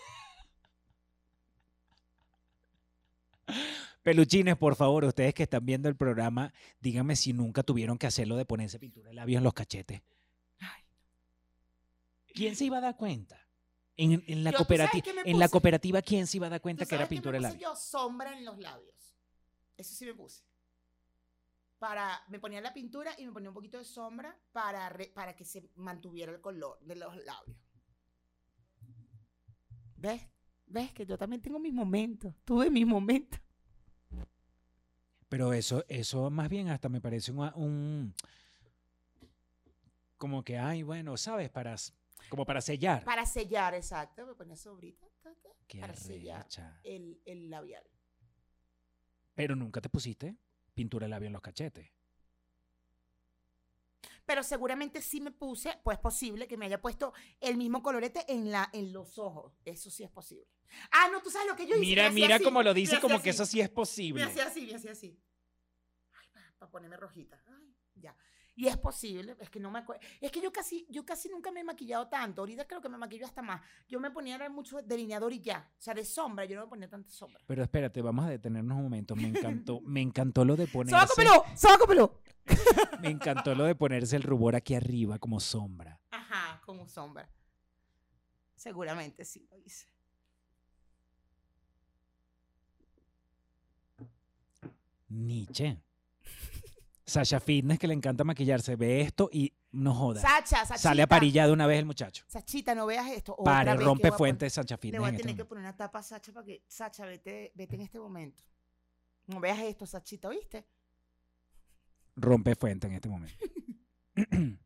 Peluchines, por favor, ustedes que están viendo el programa, díganme si nunca tuvieron que hacerlo de ponerse pintura de labios en los cachetes. Ay. ¿Quién se iba a dar cuenta? En, en la Yo, ¿tú sabes cooperativa, en la ¿quién se iba a dar ¿Tú cuenta que era pintura de labios? yo sombra en los labios. Eso sí me puse. Para, me ponía la pintura y me ponía un poquito de sombra para, re- para que se mantuviera el color de los labios. ¿Ves? ¿Ves? Que yo también tengo mis momentos. Tuve mis momentos. Pero eso, eso más bien hasta me parece un, un- como que, ay, bueno, ¿sabes? Para, como para sellar. Para sellar, exacto. Me ponía sobrita Qué para sellar el, el labial. Pero nunca te pusiste pintura de labio en los cachetes. Pero seguramente sí me puse, pues posible que me haya puesto el mismo colorete en, la, en los ojos. Eso sí es posible. Ah, no, tú sabes lo que yo hice. Mira, Me mira así, cómo lo me dice, como que eso sí es Me posible. hacía así, me hacía así. Ay, para ponerme rojita. Ay, ya. Y es posible, es que no me acuerdo. Es que yo casi, yo casi nunca me he maquillado tanto. Ahorita creo que me maquillo hasta más. Yo me ponía mucho delineador y ya. O sea, de sombra, yo no me ponía tanta sombra. Pero espérate, vamos a detenernos un momento. Me encantó, me encantó lo de [laughs] ponerse. ¡Sócopelo! ¡Sócopelo! [laughs] Me encantó lo de ponerse el rubor aquí arriba como sombra. Ajá, como sombra. Seguramente sí lo hice. Nietzsche. Sasha Fitness que le encanta maquillarse, ve esto y no joda. Sacha, Sachita. Sale aparillado de una vez el muchacho. Sachita, no veas esto. Otra Pare, vez rompe fuentes Sacha pon- Le Fitness. voy a este tener que poner una tapa a Sacha para que. Sacha, vete, vete en este momento. No veas esto, Sachita, ¿oíste? Rompe fuente en este momento. [laughs]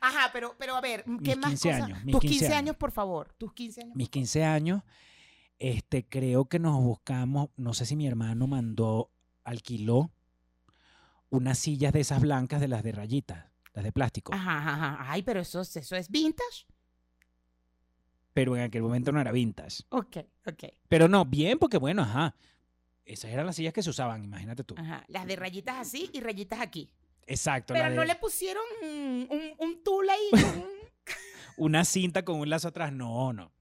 Ajá, pero, pero a ver, ¿qué Mis más 15 cosas? años, mis Tus 15 15 años, años. por favor. Tus 15 años. Mis por 15 años, este, creo que nos buscamos, no sé si mi hermano mandó, alquiló unas sillas de esas blancas de las de rayitas, las de plástico. Ajá, ajá. Ay, pero eso, es- eso es vintage. Pero en aquel momento no era vintage. Ok, ok. Pero no, bien, porque bueno, ajá. Esas eran las sillas que se usaban, imagínate tú. Ajá. Las de rayitas así y rayitas aquí. Exacto. Pero no de le pusieron un, un, un tul ahí. con un- [laughs] [laughs] Una cinta con un lazo atrás. No, no.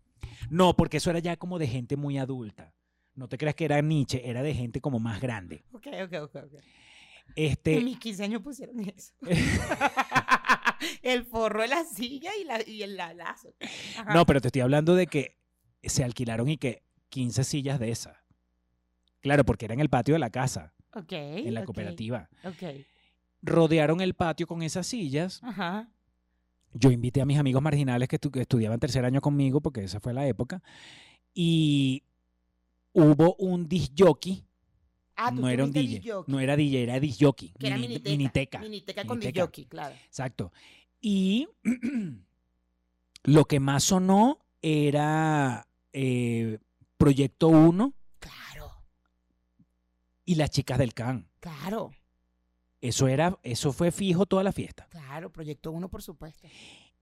No, porque eso era ya como de gente muy adulta. No te creas que era Nietzsche, era de gente como más grande. ok, ok, ok. ok. Este, En mis 15 años pusieron eso. [laughs] el forro de la silla y, la, y el la- lazo. Ajá. No, pero te estoy hablando de que se alquilaron y que 15 sillas de esas. Claro, porque era en el patio de la casa, Ok. en la cooperativa. Ok. Rodearon el patio con esas sillas. Ajá. Yo invité a mis amigos marginales que, estu- que estudiaban tercer año conmigo, porque esa fue la época. Y hubo un disc jockey. Ah, no era un DJ. disc No era DJ, era disc jockey. Que era mini- miniteca. miniteca. Miniteca con disc Miniteca. jockey, claro. Exacto. Y [clears throat] lo que más sonó era eh, Proyecto 1 Claro, y las chicas del CAN. claro, Eso era, eso fue fijo toda la fiesta. claro. Proyecto 1, por supuesto.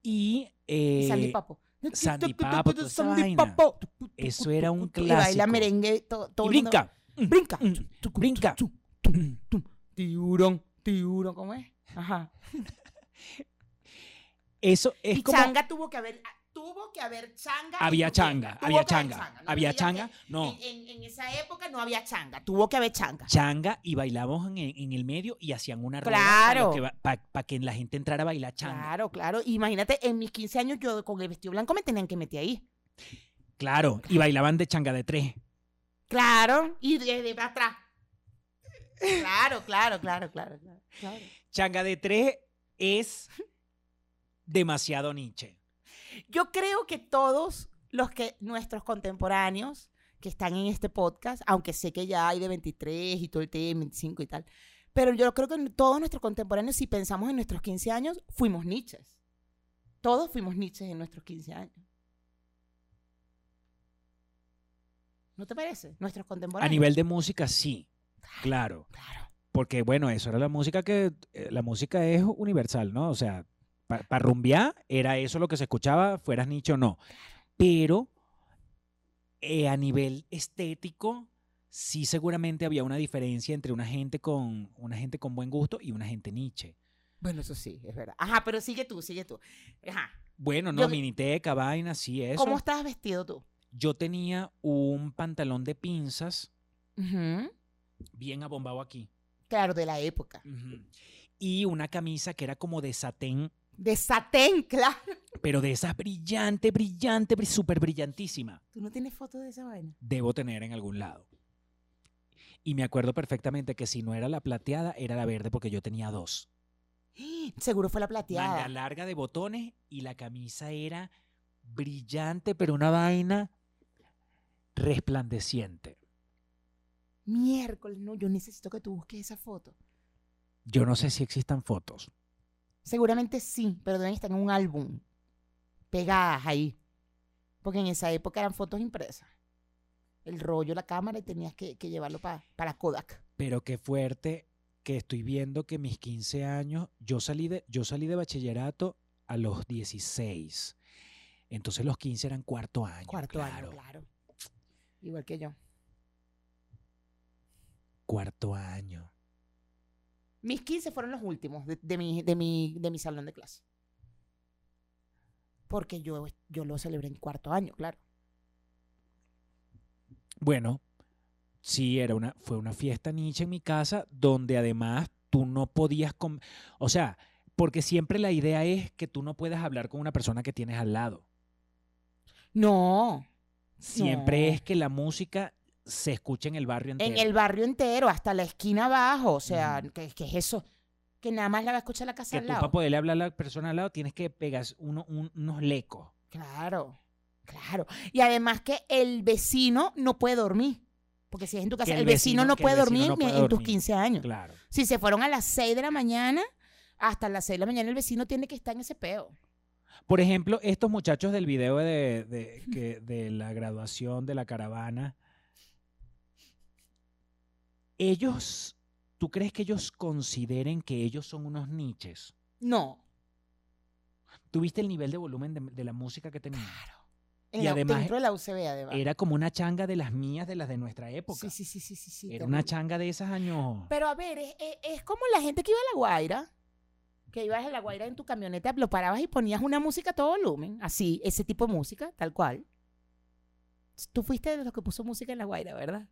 Y, Y Sandy eh, Papo. Sandy Papo, toda esa Sandy vaina. Papo. Eso era un Y baila clásico. merengue. to- todo y brinca. Brinca. Mm, brinca. Tiburón, tiburón, ¿cómo es? Ajá. [laughs] Eso es y como changa tuvo que haber, ah, tuvo que haber changa. había changa, había changa, No había changa, no. En, esa época no había changa, tuvo que haber changa. changa y bailábamos en, en el medio y hacían una Claro. para que, pa- que la gente entrara a bailar changa. Claro, claro. Imagínate, en mis 15 años yo con el vestido blanco me tenían que meter ahí. Claro, y bailaban de changa de tres. Claro, y de, de atrás. Claro, claro, claro, claro, claro, claro. Changa de tres es demasiado Nietzsche. Yo creo que todos los que nuestros contemporáneos que están en este podcast, aunque sé que ya hay de 23 y todo el tema, 25 y tal, pero yo creo que todos nuestros contemporáneos, si pensamos en nuestros 15 años, fuimos Nietzsches. Todos fuimos Nietzsches en nuestros 15 años. ¿No te parece? Nuestros A contemporáneos. nivel de música, sí, claro. Claro. Porque, bueno, eso era la música que. eh, La música es universal, ¿no? O sea, para rumbear era eso lo que se escuchaba, fueras Nietzsche o no. Pero eh, a nivel estético, sí seguramente había una diferencia entre una gente con una gente con buen gusto y una gente Nietzsche. Bueno, eso sí, es verdad. Ajá, pero sigue tú, sigue tú. Ajá. Bueno, no, Yo- miniteca, vaina, sí, eso. ¿Cómo estás vestido tú? Yo tenía un pantalón de pinzas bien abombado aquí. Claro, de la época. Ujú. Y una camisa que era como de satén, De satén, claro. pero de esas brillante, brillante, bri- súper brillantísima. ¿Tú no tienes fotos de esa vaina? Debo tener en algún lado. Y me acuerdo perfectamente que si no era la plateada, era la verde porque yo tenía dos. [gasps] Seguro fue la Manga plateada. larga de botones y la camisa era brillante, pero una vaina resplandeciente. Miércoles, no, yo necesito que tú busques esa foto. Yo no sé si existan fotos. Seguramente sí, pero deben estar en un álbum. Pegadas ahí. Porque en esa época eran fotos impresas. El rollo, la cámara y tenías que, que llevarlo pa- para Kodak. Pero qué fuerte que estoy viendo que mis 15 años, yo salí de, yo salí de bachillerato a los 16. Entonces los 15 eran cuarto año. Cuarto claro, año, claro. Igual que yo. Cuarto año. Mis 15 fueron los últimos de, de mi, de, mi, de mi salón de clase. Porque yo, yo lo celebré en cuarto año, claro. Bueno, sí, era una, fue una fiesta Nietzsche en mi casa donde además tú no podías... o sea, porque siempre la idea es que tú no puedas hablar con una persona que tienes al lado. No, Siempre No. es que la música se escuche en el barrio entero. en el barrio entero, hasta la esquina abajo. O sea, Ujú. ¿qué, qué es eso? Que nada más la va a escuchar la casa que al tú lado. para poderle hablar a la persona al lado tienes que pegar uno- un- unos lecos. Claro, claro. Y además que el vecino no puede dormir. Porque si es en tu casa, el, el vecino, vecino- no puede vecino dormir no ni puede en tus dormir. 15 años. Claro. Si se fueron a las 6 de la mañana, hasta las 6 de la mañana el vecino tiene que estar en ese peo. Por ejemplo, estos muchachos del video de, de- que- de la graduación de la caravana, ellos, ¿tú crees que ellos consideren que ellos son unos niches? No. ¿Tuviste el nivel de volumen de, de la música que tenían? Claro. En Y la- además dentro de la UCB, además. Era como una changa de las mías, de las de nuestra época. Sí, sí, sí, sí, sí, sí, Era una changa de esos años. Pero a ver, es, es- es como la gente que iba a La Guaira, que ibas a La Guaira en tu camioneta, lo parabas y ponías una música a todo volumen, así, ese tipo de música, tal cual. Tú fuiste de los que puso música en La Guaira, ¿verdad?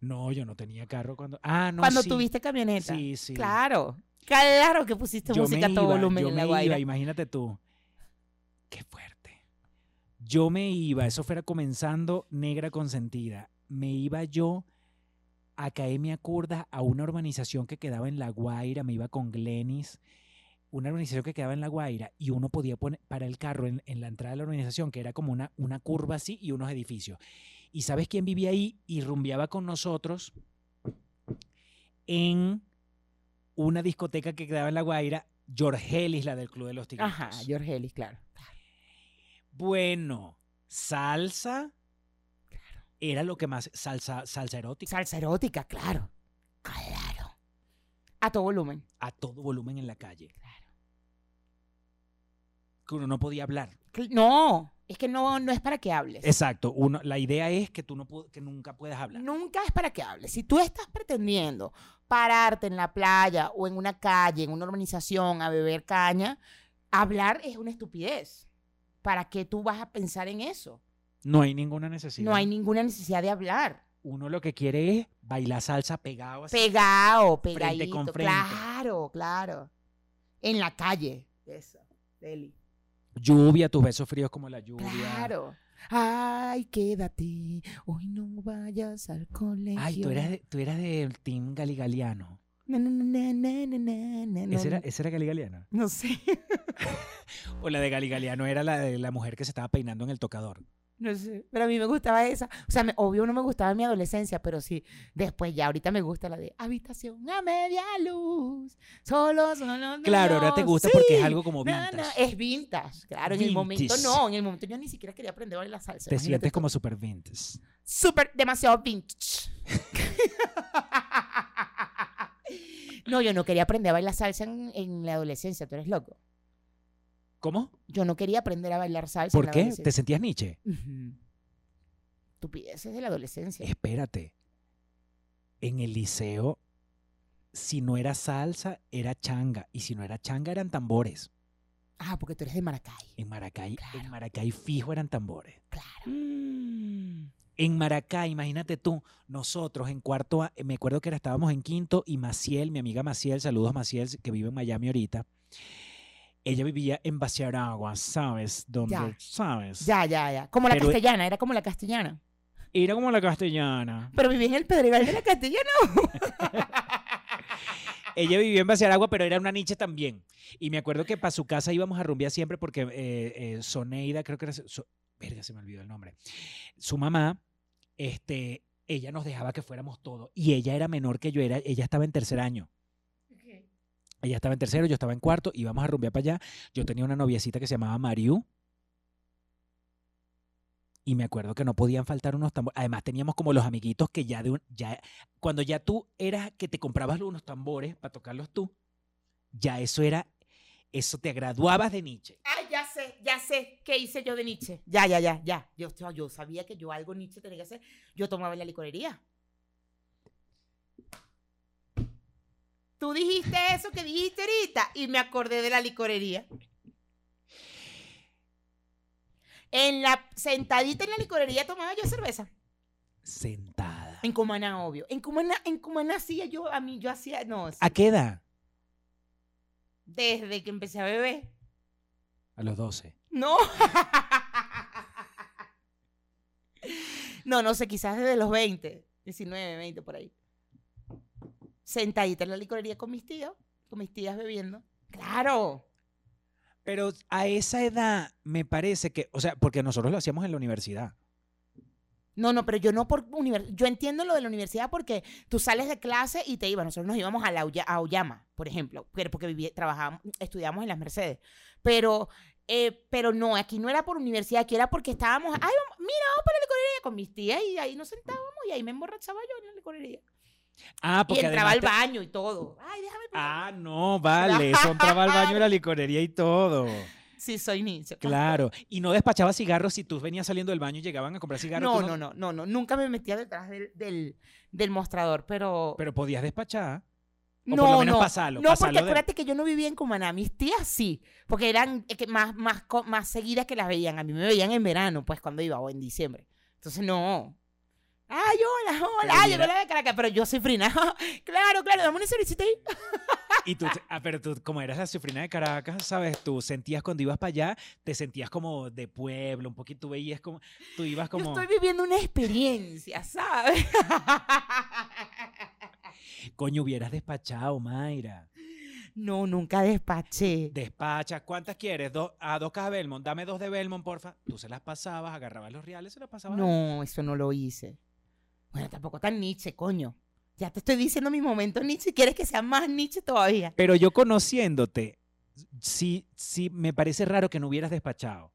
No, yo no tenía carro cuando. Ah, no. Cuando sí. tuviste camioneta. Sí, sí. Claro, claro que pusiste Yo música a todo iba, volumen yo en me La iba, Guaira. imagínate tú. Qué fuerte. Yo me iba, eso fuera comenzando negra consentida. Me iba yo a Academia Kurda a una urbanización que quedaba en La Guaira, me iba con Glenis, una urbanización que quedaba en La Guaira y uno podía poner para el carro en, en la entrada de la urbanización, que era como una, una curva así y unos edificios. ¿Y sabes quién vivía ahí y rumbeaba con nosotros en una discoteca que quedaba en La Guaira? Jorgelis, la del Club de los Tigritos. Ajá, George Ellis, claro. Bueno, salsa era lo que más, salsa, salsa erótica, Salsa erótica, claro. Claro. A todo volumen. a todo volumen en la calle. Que uno no podía hablar. No, es que no, no es para que hables. Exacto, uno, la idea es que tú no que nunca puedas hablar. Nunca es para que hables. Si tú estás pretendiendo pararte en la playa o en una calle, en una urbanización a beber caña, hablar es una estupidez. ¿Para qué tú vas a pensar en eso? No hay ninguna necesidad. No hay ninguna necesidad de hablar. Uno lo que quiere es bailar salsa pegado así. Pegado, Frente pegadito. con frente. Claro, claro. En la calle. Eso, Deli. Lluvia, tus besos fríos como la lluvia. Claro. Ay, quédate. Hoy no vayas al colegio. Ay, tú eras, de, tú eras del team galigaliano. Na, na, na, na, na, na, na, ¿Ese no, era, ese era galigaliano? No sé. [laughs] O la de galigaliano era la de la mujer que se estaba peinando en el tocador. No sé, pero a mí me gustaba esa. O sea, me- obvio no me gustaba en mi adolescencia, pero sí, después ya, ahorita me gusta la de habitación a media luz, solo, solo. Claro, ahora te no". gusta porque es algo como vintage. es vintage, claro. En el momento no, en el momento yo ni siquiera quería aprender a bailar salsa. Te sientes como super vintage. Súper, demasiado vintage. [laughs] no, yo no quería aprender a bailar salsa en, en la adolescencia, tú eres loco. ¿Cómo? Yo no quería aprender a bailar salsa. en ¿Por la qué? ¿Te sentías Nietzsche? Ujú. Estupideces de la adolescencia. Espérate. En el liceo, si no era salsa, era changa. Y si no era changa, eran tambores. Ah, porque tú eres de Maracay. En Maracay, Claro. en Maracay fijo eran tambores. Claro. En Maracay, imagínate tú, nosotros en cuarto, me acuerdo que era, estábamos en quinto y Maciel, mi amiga Maciel, saludos Maciel, que vive en Miami ahorita. Ella vivía en Basiaragua, ¿sabes? Donde, Ya. ¿sabes? Ya, ya, ya. Como la Pero- castellana, era como la castellana. Era como la castellana. Pero viví en el Pedregal de la castellana. [laughs] Ella vivía en Basiaragua, pero era una niche también. Y me acuerdo que para su casa íbamos a rumbear siempre porque eh, eh, Soneida, creo que era... So- verga, se me olvidó el nombre. Su mamá, este, ella nos dejaba que fuéramos todos. Y ella era menor que yo, era, ella estaba en tercer año. Ella estaba en tercero, yo estaba en cuarto, íbamos a rumbear para allá. Yo tenía una noviecita que se llamaba Mariu. Y me acuerdo que no podían faltar unos tambores. Además, teníamos como los amiguitos que ya de un. Ya, cuando ya tú eras que te comprabas unos tambores para tocarlos tú, ya eso era. Eso te graduabas de Nietzsche. Ay, ya sé, ya sé qué hice yo de Nietzsche. Ya, ya, ya, ya. Yo, yo, yo sabía que yo algo Nietzsche tenía que hacer. Yo tomaba en la licorería. Tú dijiste eso que dijiste ahorita y me acordé de la licorería. En la sentadita en la licorería tomaba yo cerveza. Sentada. En Cumaná, obvio. En Cumaná, en Cumaná hacía yo, a mí, yo hacía, no, ¿A qué edad? desde que empecé a beber. A los 12. No. [laughs] No, no sé, quizás desde los 20, 19, 20 por ahí. Sentadita en la licorería con mis tíos, con mis tías bebiendo. Claro. Pero a esa edad me parece que, o sea, porque nosotros lo hacíamos en la universidad. No, no, pero yo no por universidad. Yo entiendo lo de la universidad porque tú sales de clase y te ibas. Nosotros nos íbamos a, la, a Oyama, por ejemplo, pero porque viví- trabajábamos, estudiábamos en las Mercedes. Pero, eh, pero no, aquí no era por universidad, aquí era porque estábamos, ay, vamos- mira, vamos para la licorería con mis tías y ahí nos sentábamos y ahí me emborrachaba yo en la licorería. Ah, Y entraba al además baño y todo. Ay, déjame. Ah, no, vale. [laughs] Eso entraba al baño de la licorería y todo. Sí, soy Nietzsche. Claro. Y no despachaba cigarros si tú venías saliendo del baño y llegaban a comprar cigarros. No, no, no, no, no. Nunca me metía detrás del, del, del mostrador, pero. Pero podías despachar. o no, por lo menos no. pasarlo, no, pasarlo porque de- acuérdate que yo no vivía en Cumaná. Mis tías sí, porque eran eh, que más, más, más seguidas que las veían. A mí me veían en verano, pues cuando iba, o en diciembre. Entonces, no. Ay, hola, hola. Ay, llegó la de Caracas, pero yo soy frina. [laughs] claro, claro, dame una cervecita ahí. Y tú, ah, pero tú, como eras la sufrina de Caracas, ¿sabes? Tú sentías cuando ibas para allá, te sentías como de pueblo, un poquito, tú veías como, tú ibas como, Yo estoy viviendo una experiencia, ¿sabes? [laughs] coño, hubieras despachado, Mayra. no, nunca despaché. Despacha, ¿cuántas quieres? Dos, a dos cajas Belmont, dame dos de Belmont, porfa. Tú se las pasabas, agarrabas los reales, se las pasabas. No, eso no lo hice. Bueno, tampoco tan Nietzsche, coño. Ya te estoy diciendo mi momento Nietzsche. ¿Quieres que sea más Nietzsche todavía? Pero yo conociéndote, sí, sí, me parece raro que no hubieras despachado.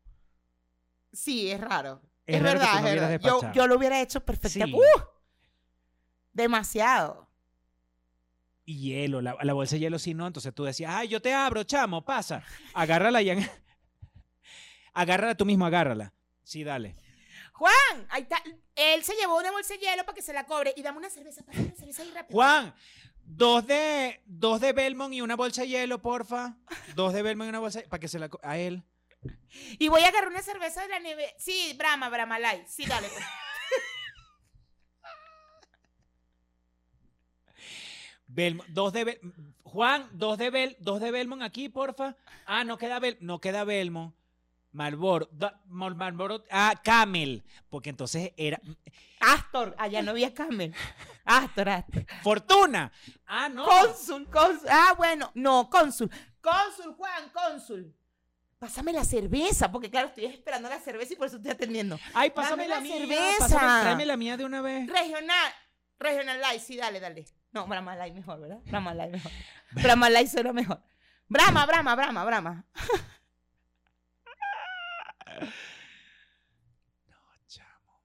Sí, es raro. Es Es, raro que verdad, es hubieras verdad. Yo, despachado. yo lo hubiera hecho perfectamente. Sí. ¡Uh! Demasiado. Y hielo, la, la bolsa de hielo sí no, entonces tú decías, ay, yo te abro, chamo, pasa. Agárrala ya. [laughs] agárrala tú mismo, agárrala. Sí, dale. Juan, ahí está. Él se llevó una bolsa de hielo para que se la cobre. Y dame una cerveza, pásame una cerveza ahí rápido. Juan, dos de, dos de Belmont y una bolsa de hielo, porfa. Dos de Belmont y una bolsa para que se la co- a él. Y voy a agarrar una cerveza de la nieve. Sí, Brahma, Brahma Light. Sí, dale. pues. [laughs] Belmont, dos de Bel- Juan, dos de Bel, dos de Belmont aquí, porfa. Ah, no queda Bel, no queda Belmont. Malboro, da- Marlboro, ah, Camel, porque entonces era Astor. Allá no había Camel. Astor, Astor. Fortuna. Ah, no. Cónsul, cónsul. Ah, bueno, no, cónsul. Cónsul, Juan, cónsul. Pásame la cerveza, porque claro, estoy esperando la cerveza y por eso estoy atendiendo. Ay, pásame Dame la, la mía. cerveza. pásame- tráeme la mía de una vez. Regional, Regional Light, sí, dale, dale. No, Brahma Light mejor, ¿verdad? Brahma Light mejor. Brahma Light suena mejor. Brahma, Brahma, Brahma, Brahma. Chamo.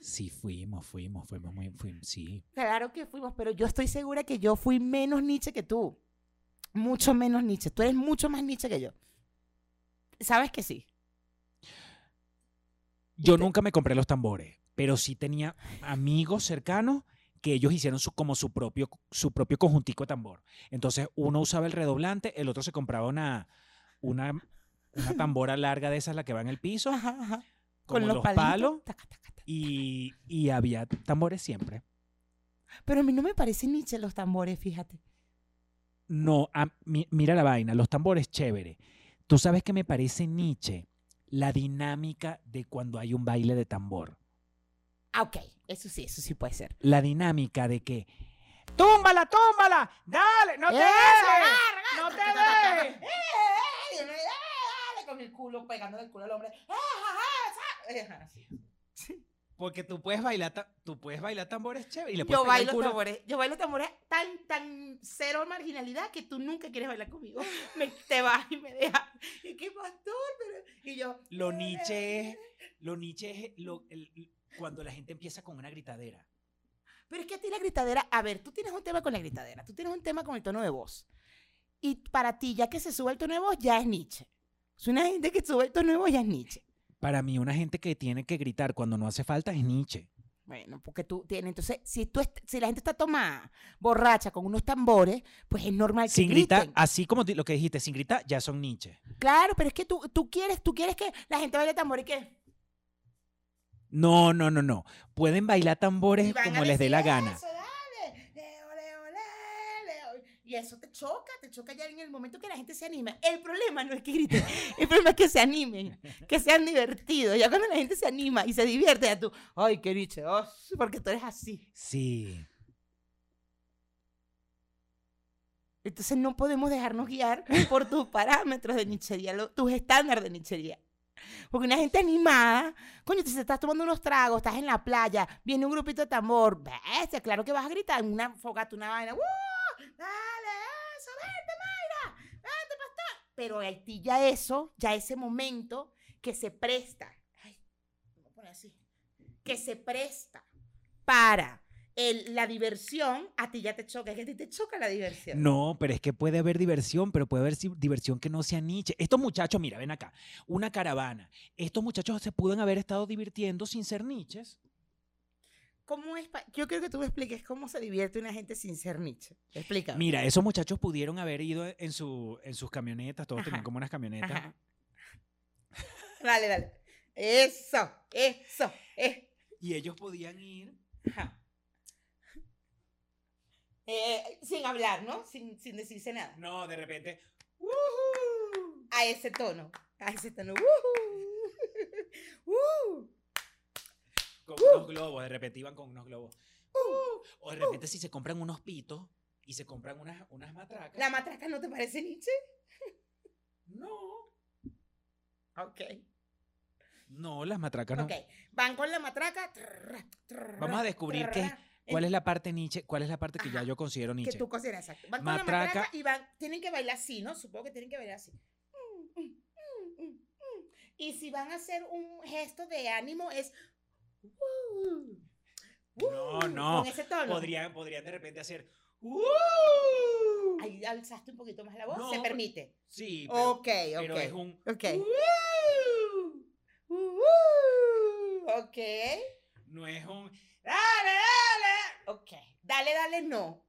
Sí, fuimos, fuimos, fuimos muy, fuimos, sí. Claro que fuimos, pero yo estoy segura que yo fui menos Nietzsche que tú. Mucho menos Nietzsche. Tú eres mucho más Nietzsche que yo. ¿Sabes que sí? Yo nunca me compré los tambores, pero sí tenía amigos cercanos que ellos hicieron su, como su propio, su propio conjuntico de tambor. Entonces, uno usaba el redoblante, el otro se compraba una, una, una tambora larga de esas, la que va en el piso, Ajá, ajá. como los, palos, taca, taca, taca. y, y había tambores siempre. Pero a mí no me parece Nietzsche los tambores, fíjate. No, a- mi- mira la vaina, los tambores chévere. Tú sabes que me parece Nietzsche la dinámica de cuando hay un baile de tambor. Ah, ok. Eso sí, eso sí puede ser. La dinámica de que ¡Túmbala, túmbala! ¡Dale! ¡No te ¡Eso, dejes! ¡No te dejes! ¡Eh, eh, eh! Dale, dale, Con el culo, pegándole el culo al hombre. ¡Eh, ajá, esa! Eh. Porque tú puedes bailar, tú puedes bailar tambores chévere y le puedes Yo el bailo culo. tambores. Yo bailo tambores tan, tan cero marginalidad que tú nunca quieres bailar conmigo. Me, te vas y me dejas. ¿Y qué pastor? Pero... Y yo. Lo Nietzsche es, lo Nietzsche es lo- el- cuando la gente empieza con una gritadera. Pero es que a ti la gritadera, a ver, tú tienes un tema con la gritadera, tú tienes un tema con el tono de voz. Y para ti, ya que se sube el tono de voz, ya es Nietzsche. Si una gente que sube de voz, ya es Nietzsche. Para mí, una gente que tiene que gritar cuando no hace falta es Nietzsche. Bueno, porque tú tienes, entonces, si, tú si la gente está tomada, borracha, con unos tambores, pues es normal que Sin gritar, así como lo que dijiste, sin gritar, ya son Nietzsche. Claro, pero es que tú, tú quieres, tú quieres que la gente baile tambor y que... No, no, no, no. Pueden bailar tambores como les dé la gana. "Eso, Y eso te choca, te choca ya en el momento que la gente se anima. El problema no es que griten, el problema es que se animen, que sean divertidos. Ya cuando la gente se anima y se divierte, ya tú, ay, qué Nietzsche, oh, porque tú eres así. Sí. Entonces no podemos dejarnos guiar por tus [laughs] parámetros de nichería, lo- tus estándares de nichería. Porque una gente animada, coño, te estás tomando unos tragos, estás en la playa, viene un grupito de tambor, bestia, claro que vas a gritar, una fogata, una vaina, ¡uh! ¡Dale eso! ¡Vente, Mayra! ¡Vente, pastor! Pero ya eso, ya ese momento que se presta, ay, así, que se presta para el- la diversión a ti ya te choca, es que a ti te choca la diversión. No, pero es que puede haber diversión, pero puede haber si- diversión que no sea Nietzsche. Estos muchachos, mira, ven acá, una caravana. Estos muchachos se pueden haber estado divirtiendo sin ser Nietzsches. ¿Cómo es? Yo creo que tú me expliques cómo se divierte una gente sin ser Nietzsche. Explícame. Mira, esos muchachos pudieron haber ido en, su, en sus camionetas, todos tenían como unas camionetas. Ajá. Dale, dale. Eso, eso, eh. Y ellos podían ir. Ajá. Eh, sin hablar, ¿no? Sin, sin decirse nada. No, de repente. A ese tono. A ese tono. ¡Woo! Con Uh. unos globos, de repente iban con unos globos. Uh, o de repente si se compran unos pitos y se compran unas, unas matracas. ¿La matraca no te parece Nietzsche? [laughs] No. Ok. No, las matracas no. Ok. Van con la matraca. Vamos a descubrir qué- ¿Cuál es la parte Nietzsche? ¿Cuál es la parte que ya yo considero que Nietzsche? tú consideras exacto. Van con la matraca y van, tienen que bailar así, ¿no? Supongo que tienen que bailar así. Mm, mm, mm. Y si van a hacer un gesto de ánimo es "Uh, No, uh", no. Con ese tono. Podrían, podrían de repente hacer. ¡Uh! Ahí alzaste un poquito más la voz. No, Se permite. Sí, pero, ok, ok. pero es un. Ok. Ok. No es un. ¡Dale, dale! Ok. Dale, dale, no.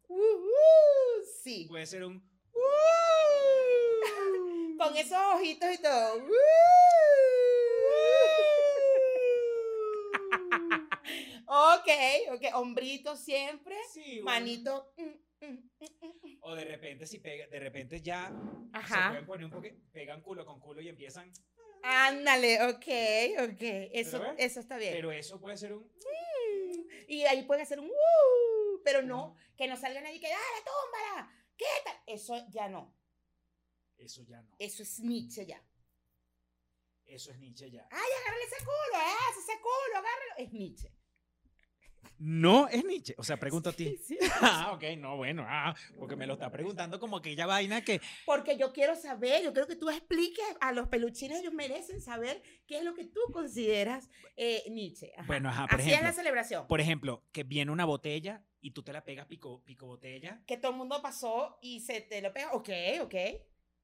Sí. Puede ser un. [laughs] Con esos ojitos y todo. Uh. Ok, ok. Hombrito siempre. Sí, bueno. Manito. mm, mm, mm. O de repente, si pega, de repente ya se Ajá. pueden poner un poquito, pegan culo con culo y empiezan. Ándale, ok, ok. Eso, eso está bien. Pero eso puede ser un. Y ahí pueden hacer un uh, pero no, que no salgan ahí que dale, túmbala. ¿Qué tal? Eso ya no. Eso ya no. Eso es Nietzsche ya. Eso es Nietzsche ya. Ay, agárrale ese culo, eh, ese culo, agárralo. Es Nietzsche. No es Nietzsche. O sea, pregunto a ti. Sí, sí. [laughs] Ah, ok, no, bueno, ah, porque me lo está preguntando como aquella vaina que. Porque yo quiero saber, yo quiero que tú expliques a los peluchines, ellos merecen saber qué es lo que tú consideras eh, Nietzsche. Ajá. Bueno, ajá, por Así es ejemplo. la celebración. Por ejemplo, que viene una botella y tú te la pegas pico, pico botella, Que todo el mundo pasó y se te lo pega. Ok, ok.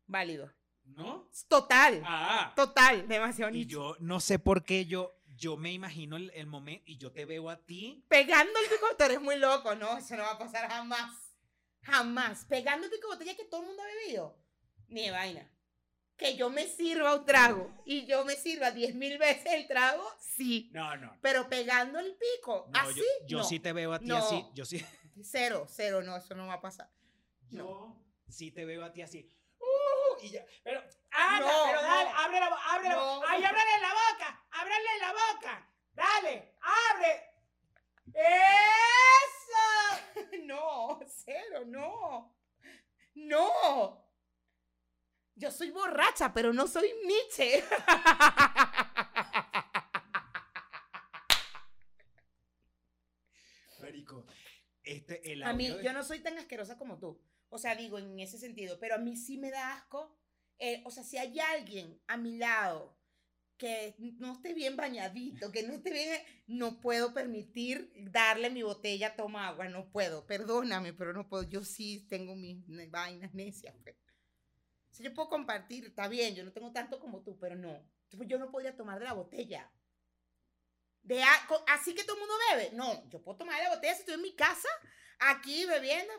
Válido. ¿no? Total. Ah, Total. Demasiado y Nietzsche. yo no sé por qué yo, yo me imagino el, el momento y yo te veo a ti. Pegando el pico, tú eres muy loco, no, eso no va a pasar jamás. Jamás. Pegando el pico de botella que todo el mundo ha bebido. Ni de vaina. Que yo me sirva un trago y yo me sirva diez mil veces el trago, sí. No, no. Pero pegando el pico, no, así, yo, yo no. sí te veo a ti No. así. Yo sí, Cero, cero, no, eso no va a pasar. yo sí te veo a ti así. Uh, y ya, pero, anda, No, pero dale, no. abre la boca, abre la No. boca. Ay, ábrele la boca, ábrele la boca. Dale, abre. ¡Eso! [laughs] No, cero, no. No. Yo soy borracha, pero no soy Nietzsche. [laughs] Marico, este, el A mí, audio de- yo no soy tan asquerosa como tú. O sea, digo, en ese sentido, pero a mí sí me da asco. Eh, o sea, si hay alguien a mi lado que no esté bien bañadito, que no esté bien, no puedo permitir darle mi botella, toma agua, no puedo. Perdóname, pero no puedo. Yo sí tengo mis vainas necias. Pues. Si yo puedo compartir, está bien, yo no tengo tanto como tú, pero no. Yo no podría tomar de la botella. De así que todo el mundo bebe. No, yo puedo tomar de la botella si estoy en mi casa, aquí bebiendo.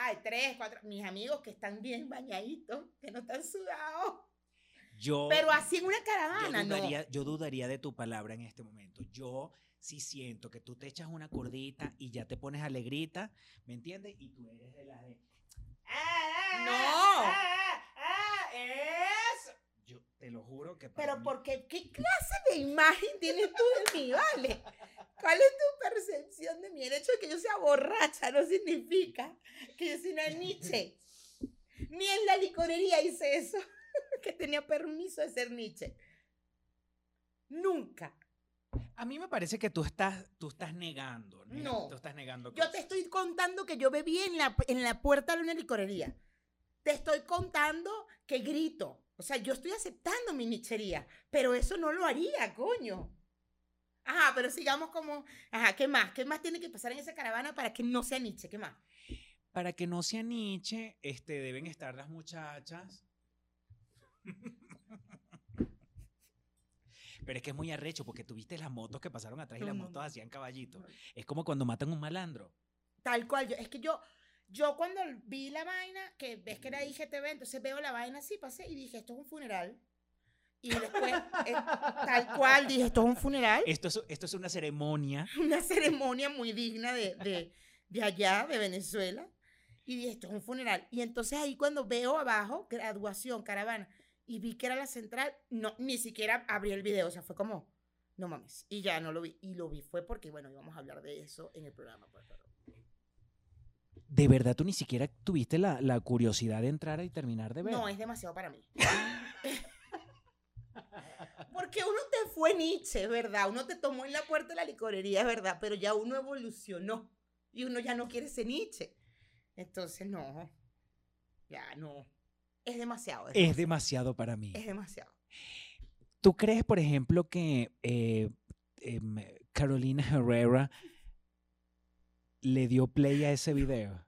Ay, tres, cuatro. Mis amigos que están bien bañaditos, que no están sudados. yo, Pero así en una yo caravana, no. dudaría, yo dudaría de tu palabra en este momento. Yo sí siento que tú te echas una cordita y ya te pones alegrita, ¿me entiendes? Y tú eres de las de... No. ah, ah, eso. Te lo juro que para Pero mí- porque, ¿qué clase de imagen tienes tú de mí, vale? ¿Cuál es tu percepción de mí? El hecho de que yo sea borracha no significa que yo soy una Nietzsche. Ni en la licorería hice eso, [laughs] que tenía permiso de ser Nietzsche. Nunca. A mí me parece que tú estás, tú estás negando. nega- No. Tú estás negando Yo te estoy contando que yo bebí en la, en la puerta de una licorería. Te estoy contando que grito. O sea, yo estoy aceptando mi nichería, pero eso no lo haría, coño. Ajá, pero sigamos como. Ajá, ¿qué más? ¿Qué más tiene que pasar en esa caravana para que no sea Nietzsche? ¿Qué más? Para que no sea Nietzsche, este, deben estar las muchachas. [laughs] Pero es que es muy arrecho porque tuviste las motos que pasaron atrás y las motos hacían caballitos. No. Es como cuando matan un malandro. Tal cual. Yo, es que yo, yo cuando vi la vaina, que ves que era IGTV, entonces veo la vaina así, pasé y dije, esto es un funeral. Y después, eh, tal cual, dije, esto es un funeral. Esto es, esto es una ceremonia. [laughs] Una ceremonia muy digna de, de, de allá, de Venezuela. Y dije, esto es un funeral. Y entonces ahí cuando veo abajo, graduación, caravana, y vi que era la central, no, ni siquiera abrí el video. O sea, fue como, no mames. Y ya no lo vi. Y lo vi fue porque, bueno, íbamos a hablar de eso en el programa. pues, pero- De verdad, tú ni siquiera tuviste la, la curiosidad de entrar y terminar de ver. No, es demasiado para mí. [laughs] Porque uno te fue Nietzsche, ¿verdad? Uno te tomó en la puerta de la licorería, es verdad, pero ya uno evolucionó y uno ya no quiere ser Nietzsche. Entonces, no, ya no. Es demasiado. es demasiado para mí. Es demasiado. ¿Tú crees, por ejemplo, que eh, em, Carolina Herrera le dio play a ese video?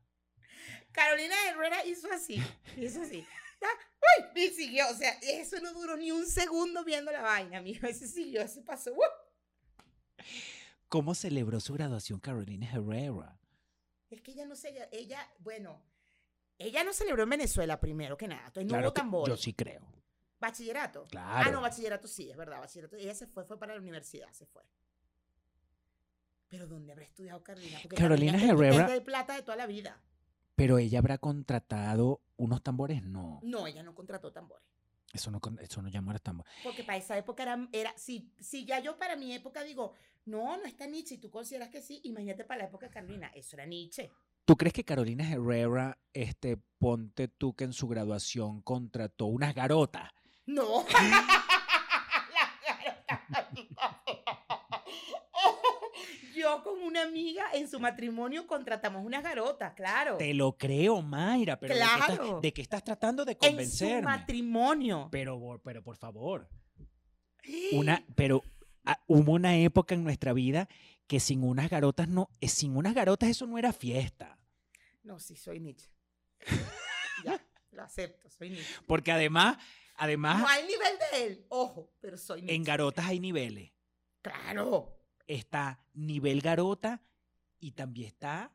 Carolina Herrera hizo así, hizo así. ¡Uy! Y siguió, o sea, eso no duró ni un segundo viendo la vaina, amigo. Ese siguió, ese pasó. ¡uh! ¿Cómo celebró su graduación Carolina Herrera? Es que ella no se, ella, bueno, ella no celebró en Venezuela primero que nada. Entonces no hubo tambores. yo sí creo. Bachillerato. Claro. Ah, no, bachillerato sí, es verdad, bachillerato. Ella se fue, fue para la universidad, se fue. Pero ¿dónde habrá estudiado Carolina? Porque Carolina Herrera- Es de plata de toda la vida. Pero ella habrá contratado unos tambores. No, No, ella no contrató tambores. eso no, eso no llama a los tambores. Porque para esa época era, era si, si ya yo para mi época digo, no, no está Nietzsche, y tú consideras que sí, imagínate para la época de Carolina, eso era Nietzsche. ¿Tú crees que Carolina Herrera, este, ponte tú que en su graduación contrató unas garotas? No. [laughs] Yo con una amiga en su matrimonio contratamos unas garotas, claro. Te lo creo, Mayra, pero ¿de, qué estás, Claro. de qué estás tratando de en su convencerme? matrimonio. Pero, por- pero por favor, [gasps] una, pero ah, hubo una época en nuestra vida que sin unas garotas no, eh, sin unas garotas eso no era fiesta. No, sí, soy Nietzsche. [laughs] ya, lo acepto, soy Nietzsche. Porque además, además, No hay nivel de él, ojo, pero soy Nietzsche. en garotas hay niveles. Claro. Está nivel garota y también está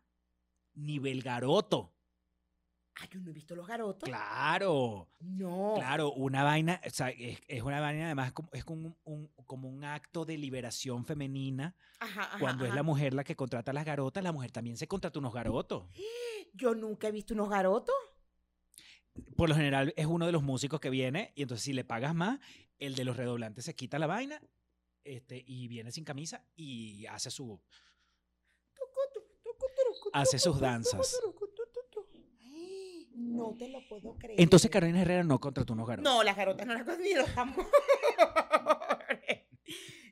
nivel garoto. Ay, yo no he visto los garotos. Claro, No. claro, una vaina, o sea, es, es una vaina además como, es como un, un- como un acto de liberación femenina. Ajá, ajá, Cuando es la mujer la que contrata a las garotas, la mujer también se contrata unos garotos. [gasps] Yo nunca he visto unos garotos. Por lo general es uno de los músicos que viene y entonces si le pagas más, el de los redoblantes se quita la vaina este, y viene sin camisa y hace su... Hace sus danzas. Ay, No te lo puedo creer. Entonces Carolina Herrera no contrató unos garotos. No, las garotas no las con- ni los tambores.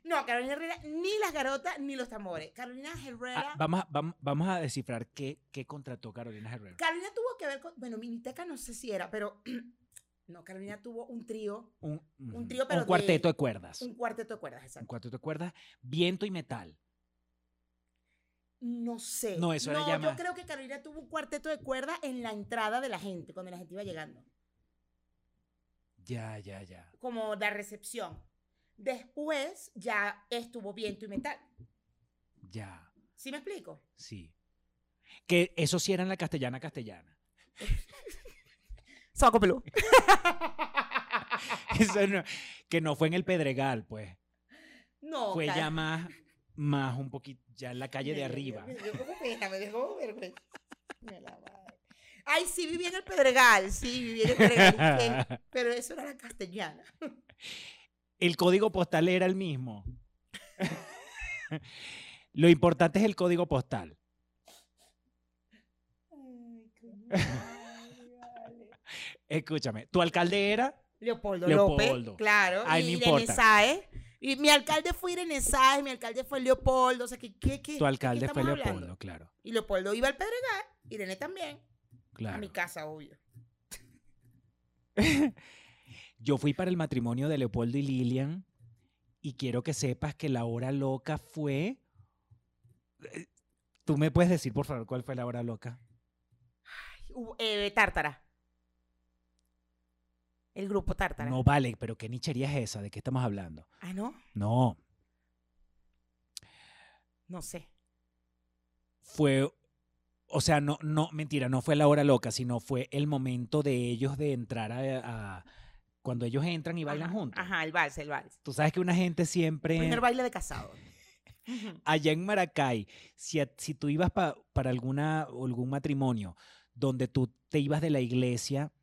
No, Carolina Herrera, ni las garotas ni los tambores. Carolina Herrera. Ah, vamos, a, vam- vamos a descifrar qué, qué contrató Carolina Herrera. Carolina tuvo que ver con. Bueno, Miniteca no sé si era, pero. No, Carolina tuvo un trío, Un, un trío, pero un cuarteto de- de cuerdas. un cuarteto de cuerdas, Un exacto. cuarteto de cuerdas, viento y metal. No sé. No, eso era no, ya yo más. creo que Carolina tuvo un cuarteto de cuerdas en la entrada de la gente, cuando la gente iba llegando. Ya, ya, ya. Como la recepción. Después ya estuvo viento y metal. Ya, ¿Sí me explico? sí. Que eso sí era en la castellana castellana. [laughs] Saco pelú. [laughs] Eso no- que no fue en el Pedregal, pues. No. Fue cara. ya más, más un poquito, ya en la calle de arriba. Me, me dio como pena, me dio como vergüenza. Me la madre. Ay, sí viví en el Pedregal, sí viví en el Pedregal. ¿y qué? [laughs] Pero eso era la castellana. El código postal era el mismo. [laughs] Lo importante es el código postal. Ay, vale. Escúchame, tu alcalde era Leopoldo, Leopoldo. López, claro. Ay, y Irene. Sáez. Y mi alcalde fue Irene Sáez, mi alcalde fue Leopoldo. O sea, ¿qué, qué, qué, tu de alcalde qué fue Leopoldo, hablando? claro, Y Leopoldo iba al Pedregal, Irene también. A claro. mi casa, obvio. [laughs] Yo fui para el matrimonio de Leopoldo y Lilian Y quiero que sepas que la hora loca fue... eh, ¿Tú me puedes decir, por favor, cuál fue la hora loca? Hubo- eh, Tártara. El grupo Tártara. No vale, pero ¿qué nichería es esa? ¿De qué estamos hablando? Ah, no. No, No sé. fue... O sea, no, no, mentira, no fue la hora loca, sino fue el momento de ellos de entrar a... a- cuando ellos entran y bailan Ajá, juntos. Ajá, el vals, el vals. Tú sabes que una gente siempre... Primer baile de casado. [laughs] Allá en Maracay, si, si tú ibas pa- para alguna, algún matrimonio donde tú te ibas de la iglesia,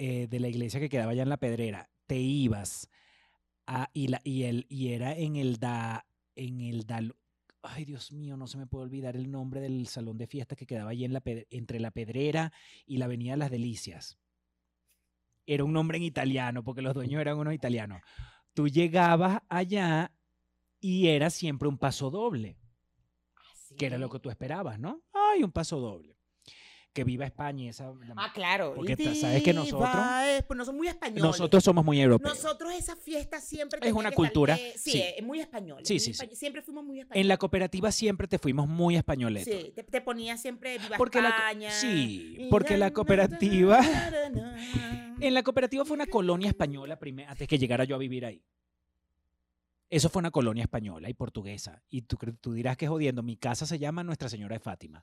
eh, de la iglesia que quedaba allá en la pedrera, te ibas a, y, la, y, el, y era en el da, en el da, ay Dios mío, no se me puede olvidar el nombre del salón de fiestas que quedaba allí en la, entre la pedrera y la avenida Las Delicias. Era un nombre en italiano, porque los dueños eran unos italianos. Tú llegabas allá y era siempre un paso doble, que era lo que tú esperabas, ¿no? Ay, un paso doble. Que viva España y esa... la- Ah, claro. Porque sabes que nosotros- pues no son muy españoles. nosotros somos muy europeos. Nosotros esa fiesta siempre Es una cultura, estar, eh, sí, sí. es muy español. Sí, sí, sí. Siempre fuimos muy españoles. En la cooperativa siempre te fuimos muy españoletos. Sí, te, te ponía siempre Viva Porque la España. sí, y porque la cooperativa-. [laughs] En la cooperativa fue una colonia española primero, antes que llegara yo a vivir ahí. Eso fue una colonia española y portuguesa. Y tú, tú dirás que jodiendo, mi casa se llama Nuestra Señora de Fátima.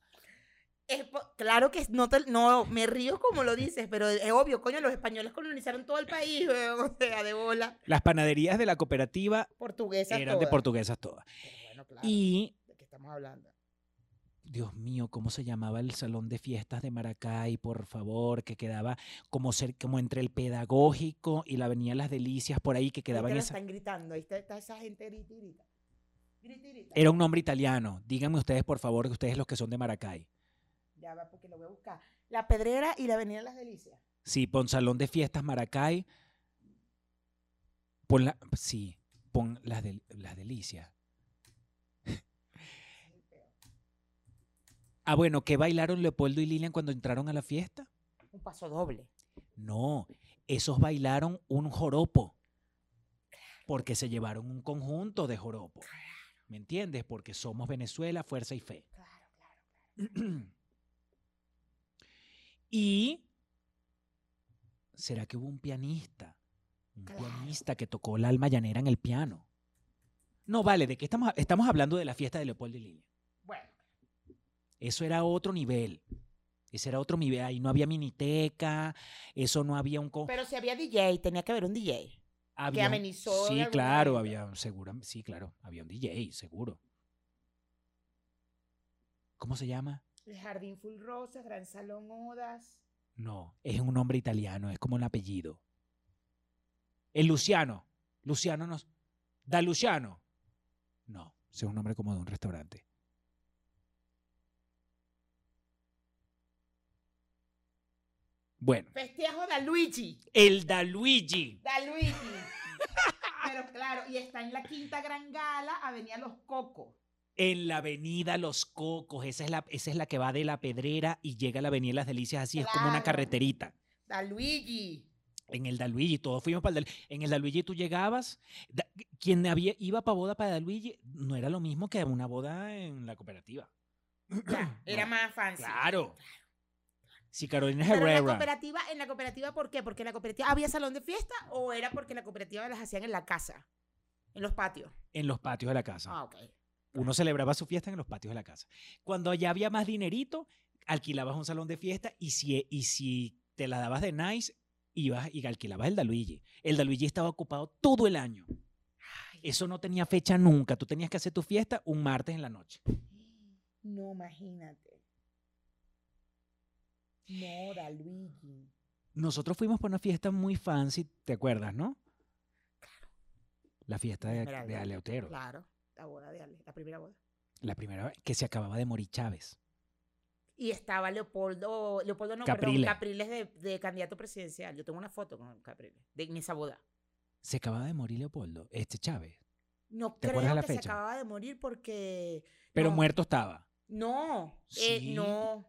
Es claro que no, te- no, me río como lo dices, pero es obvio, coño, los españoles colonizaron todo el país, [laughs] o sea, de bola. Las panaderías de la cooperativa Portuguesa eran de portuguesas todas. Pero bueno, claro, Y ¿de qué estamos hablando? Dios mío, ¿cómo se llamaba el salón de fiestas de Maracay, por favor? Que quedaba como, cer- como entre el pedagógico y la Avenida Las Delicias, por ahí, que quedaba Ahí te esa... están gritando, ahí está, está esa gente grita. Era un nombre italiano. Díganme ustedes, por favor, que ustedes los que son de Maracay. Ya va, porque lo voy a buscar. La Pedrera y la Avenida Las Delicias. Sí, pon salón de fiestas Maracay. Pon la... Sí, pon las, del- las delicias. Ah, bueno, ¿qué bailaron Leopoldo y Lilian cuando entraron a la fiesta? Un paso doble. No, esos bailaron un joropo. Porque se llevaron un conjunto de joropo. ¿Me entiendes? Porque somos Venezuela, fuerza y fe. Claro, claro, claro. [clears throat] y ¿será que hubo un pianista? Un Claro. pianista que tocó la alma llanera en el piano. No, vale, ¿de qué estamos? Estamos hablando de la fiesta de Leopoldo y Lilian. Bueno, Eso era otro nivel. Ese era otro nivel. Ahí no había miniteca, eso no había un... co- pero si había DJ, tenía que haber un DJ. había un- amenizó Sí, claro, manera. había, seguro, sí, claro, había un DJ, seguro. ¿Cómo se llama? El Jardín Full Rosas, Gran Salón Odas. No, es un nombre italiano, es como un apellido. El Luciano. Luciano no. Da Luciano. No, es un nombre como de un restaurante. Bueno, Festejo da Luigi. el Da Luigi. Da Luigi. [laughs] Pero claro, y está en la Quinta Gran Gala, Avenida Los Cocos. En la avenida Los Cocos, esa es la, esa es la que va de la Pedrera y llega a la avenida Las Delicias, así es como una carreterita. Da Luigi. En el Daluigi, todos fuimos para el Dal- En el Daluigi tú llegabas, da- quien había, iba para boda para Daluigi no era lo mismo que una boda en la cooperativa. Ya, [clears throat] era No, más fancy. Claro. Si Carolina Pero en la Herrera. cooperativa, en la cooperativa, ¿por qué? ¿Porque en la cooperativa había salón de fiesta o era porque la cooperativa las hacían en la casa? En los patios. En los patios de la casa. Ah, ok. Uno celebraba su fiesta en los patios de la casa. Cuando ya había más dinerito, alquilabas un salón de fiesta y si, y si te la dabas de nice, ibas y alquilabas el Daluigi. El Daluigi estaba ocupado todo el año. Eso no tenía fecha nunca. Tú tenías que hacer tu fiesta un martes en la noche. No, imagínate. No, da Luigi. Nosotros fuimos por una fiesta muy fancy, ¿te acuerdas, no? La fiesta de, de Aleotero. Claro, la boda de Ale, la primera boda. La primera que se acababa de morir Chávez. Y estaba Leopoldo, Leopoldo no, Capriles. perdón, Capriles de, de candidato presidencial. Yo tengo una foto con Capriles, de, en esa boda. Se acababa de morir Leopoldo, este Chávez. No ¿Te creo acuerdas de la que se acababa de morir porque... Pero no, muerto estaba. No, eh, Sí. no,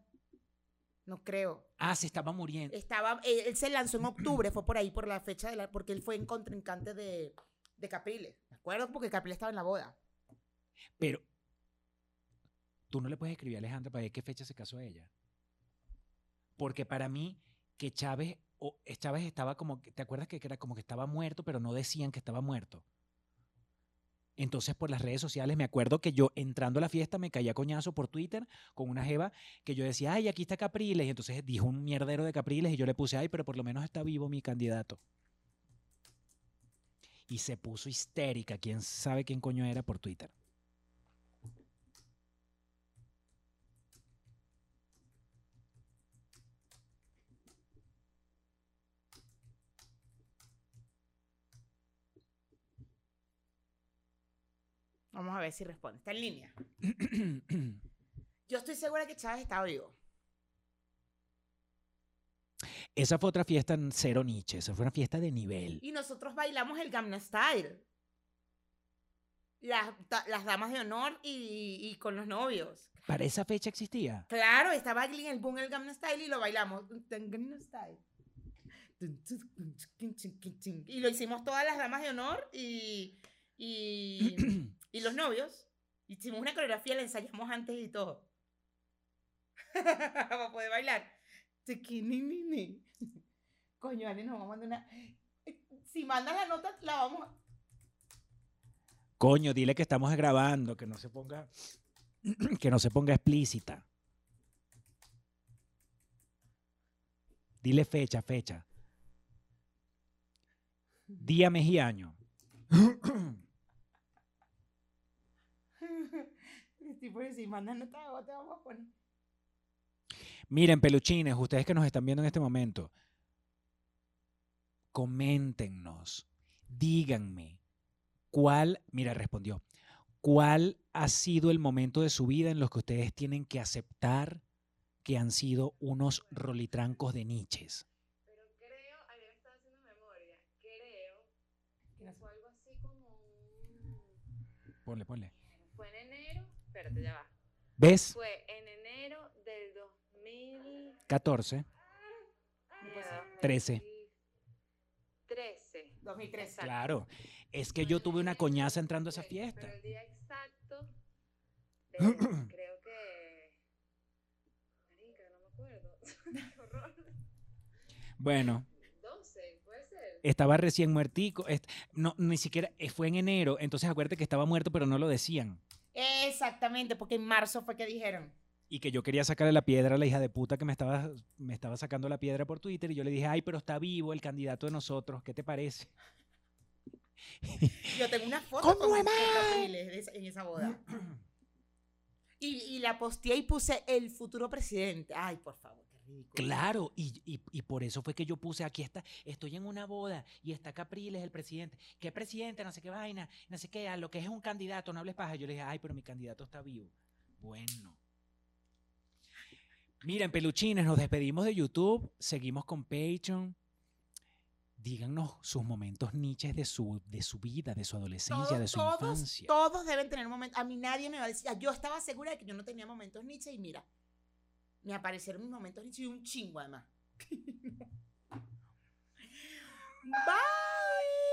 no creo. Ah, se estaba muriendo. Estaba, él se lanzó en octubre, fue por ahí, por la fecha de la, porque él fue en contrincante de, de Capriles, me acuerdo porque Capriles estaba en la boda. Pero tú no le puedes escribir a Alejandra para ver qué fecha se casó ella. Porque para mí, que Chávez, Chávez estaba como, ¿te acuerdas que era como que estaba muerto, pero no decían que estaba muerto? Entonces, por las redes sociales, me acuerdo que yo entrando a la fiesta me caía coñazo por Twitter con una jeva que yo decía, ay, aquí está Capriles. Y entonces dijo un mierdero de Capriles y yo le puse, ay, pero por lo menos está vivo mi candidato. Y se puso histérica. ¿Quién sabe quién coño era por Twitter? Vamos a ver si responde. Está en línea. [clears throat] Yo estoy segura que Chávez estaba vivo. Esa fue otra fiesta en cero Nietzsche. Esa fue una fiesta de nivel. Y nosotros bailamos el Gamma Style. Las, damas de honor y, y con los novios. ¿Para esa fecha existía? Claro, estaba en el boom el Gamma Style y lo bailamos. Style. Y lo hicimos todas las damas de honor y, y, [clears throat] y los novios. Hicimos una coreografía, la ensayamos antes y todo. [laughs] Para poder bailar. Coño, Ale, nos vamos a mandar una. Si mandas la nota, la vamos. Coño, dile que estamos grabando, que no se ponga, [clears throat] que no se ponga explícita. Dile fecha, fecha. Día, mes y año. [clears throat] Pues, si mandas nota, te vamos a poner. Miren, peluchines, ustedes que nos están viendo en este momento, coméntenos, díganme, ¿cuál, mira, respondió, cuál ha sido el momento de su vida en los que ustedes tienen que aceptar que han sido unos rolitrancos de niches? Pero creo, ayer estaba haciendo memoria, creo que fue algo así como un... Ponle, ponle. Espérate, ya va. ¿Ves? Fue en enero del 2000... 14. mierda, 13. 13. 2013. Exacto. Claro. Es que yo tuve una coñaza entrando a esa fiesta. Pero el día exacto, de- [clears throat] creo que... Marica, no me acuerdo. [laughs] Qué horror. Bueno, 12, puede ser. estaba recién muertico. No, ni siquiera eh, fue en enero. Entonces acuérdate que estaba muerto, pero no lo decían. Exactamente, porque en marzo fue que dijeron. y que yo quería sacarle la piedra a la hija de puta que me estaba, me estaba sacando la piedra por Twitter y yo le dije, ay, pero está vivo el candidato de nosotros, ¿qué te parece? [laughs] Yo tengo una foto ¿Cómo con es con más? Capriles de esa- en esa boda. [clears throat] Y, y la posteé y puse el futuro presidente. Ay, por favor, ridículo. Claro, y, y- y por eso fue que yo puse, aquí está, estoy en una boda y está Capriles, el presidente. ¿Qué presidente? No sé qué vaina, no sé qué, a lo que es un candidato, no hables paja. Yo le dije, ay, pero mi candidato está vivo. Bueno. Miren, peluchines, nos despedimos de YouTube, seguimos con Patreon. Díganos sus momentos niches de su, de su vida, de su adolescencia, Todos, de su todos, infancia. todos deben tener momentos. A mí nadie me va a decir. Yo estaba segura de que yo no tenía momentos Nietzsche y mira, me aparecieron mis momentos Nietzsche y un chingo además. [laughs] [laughs] Bye.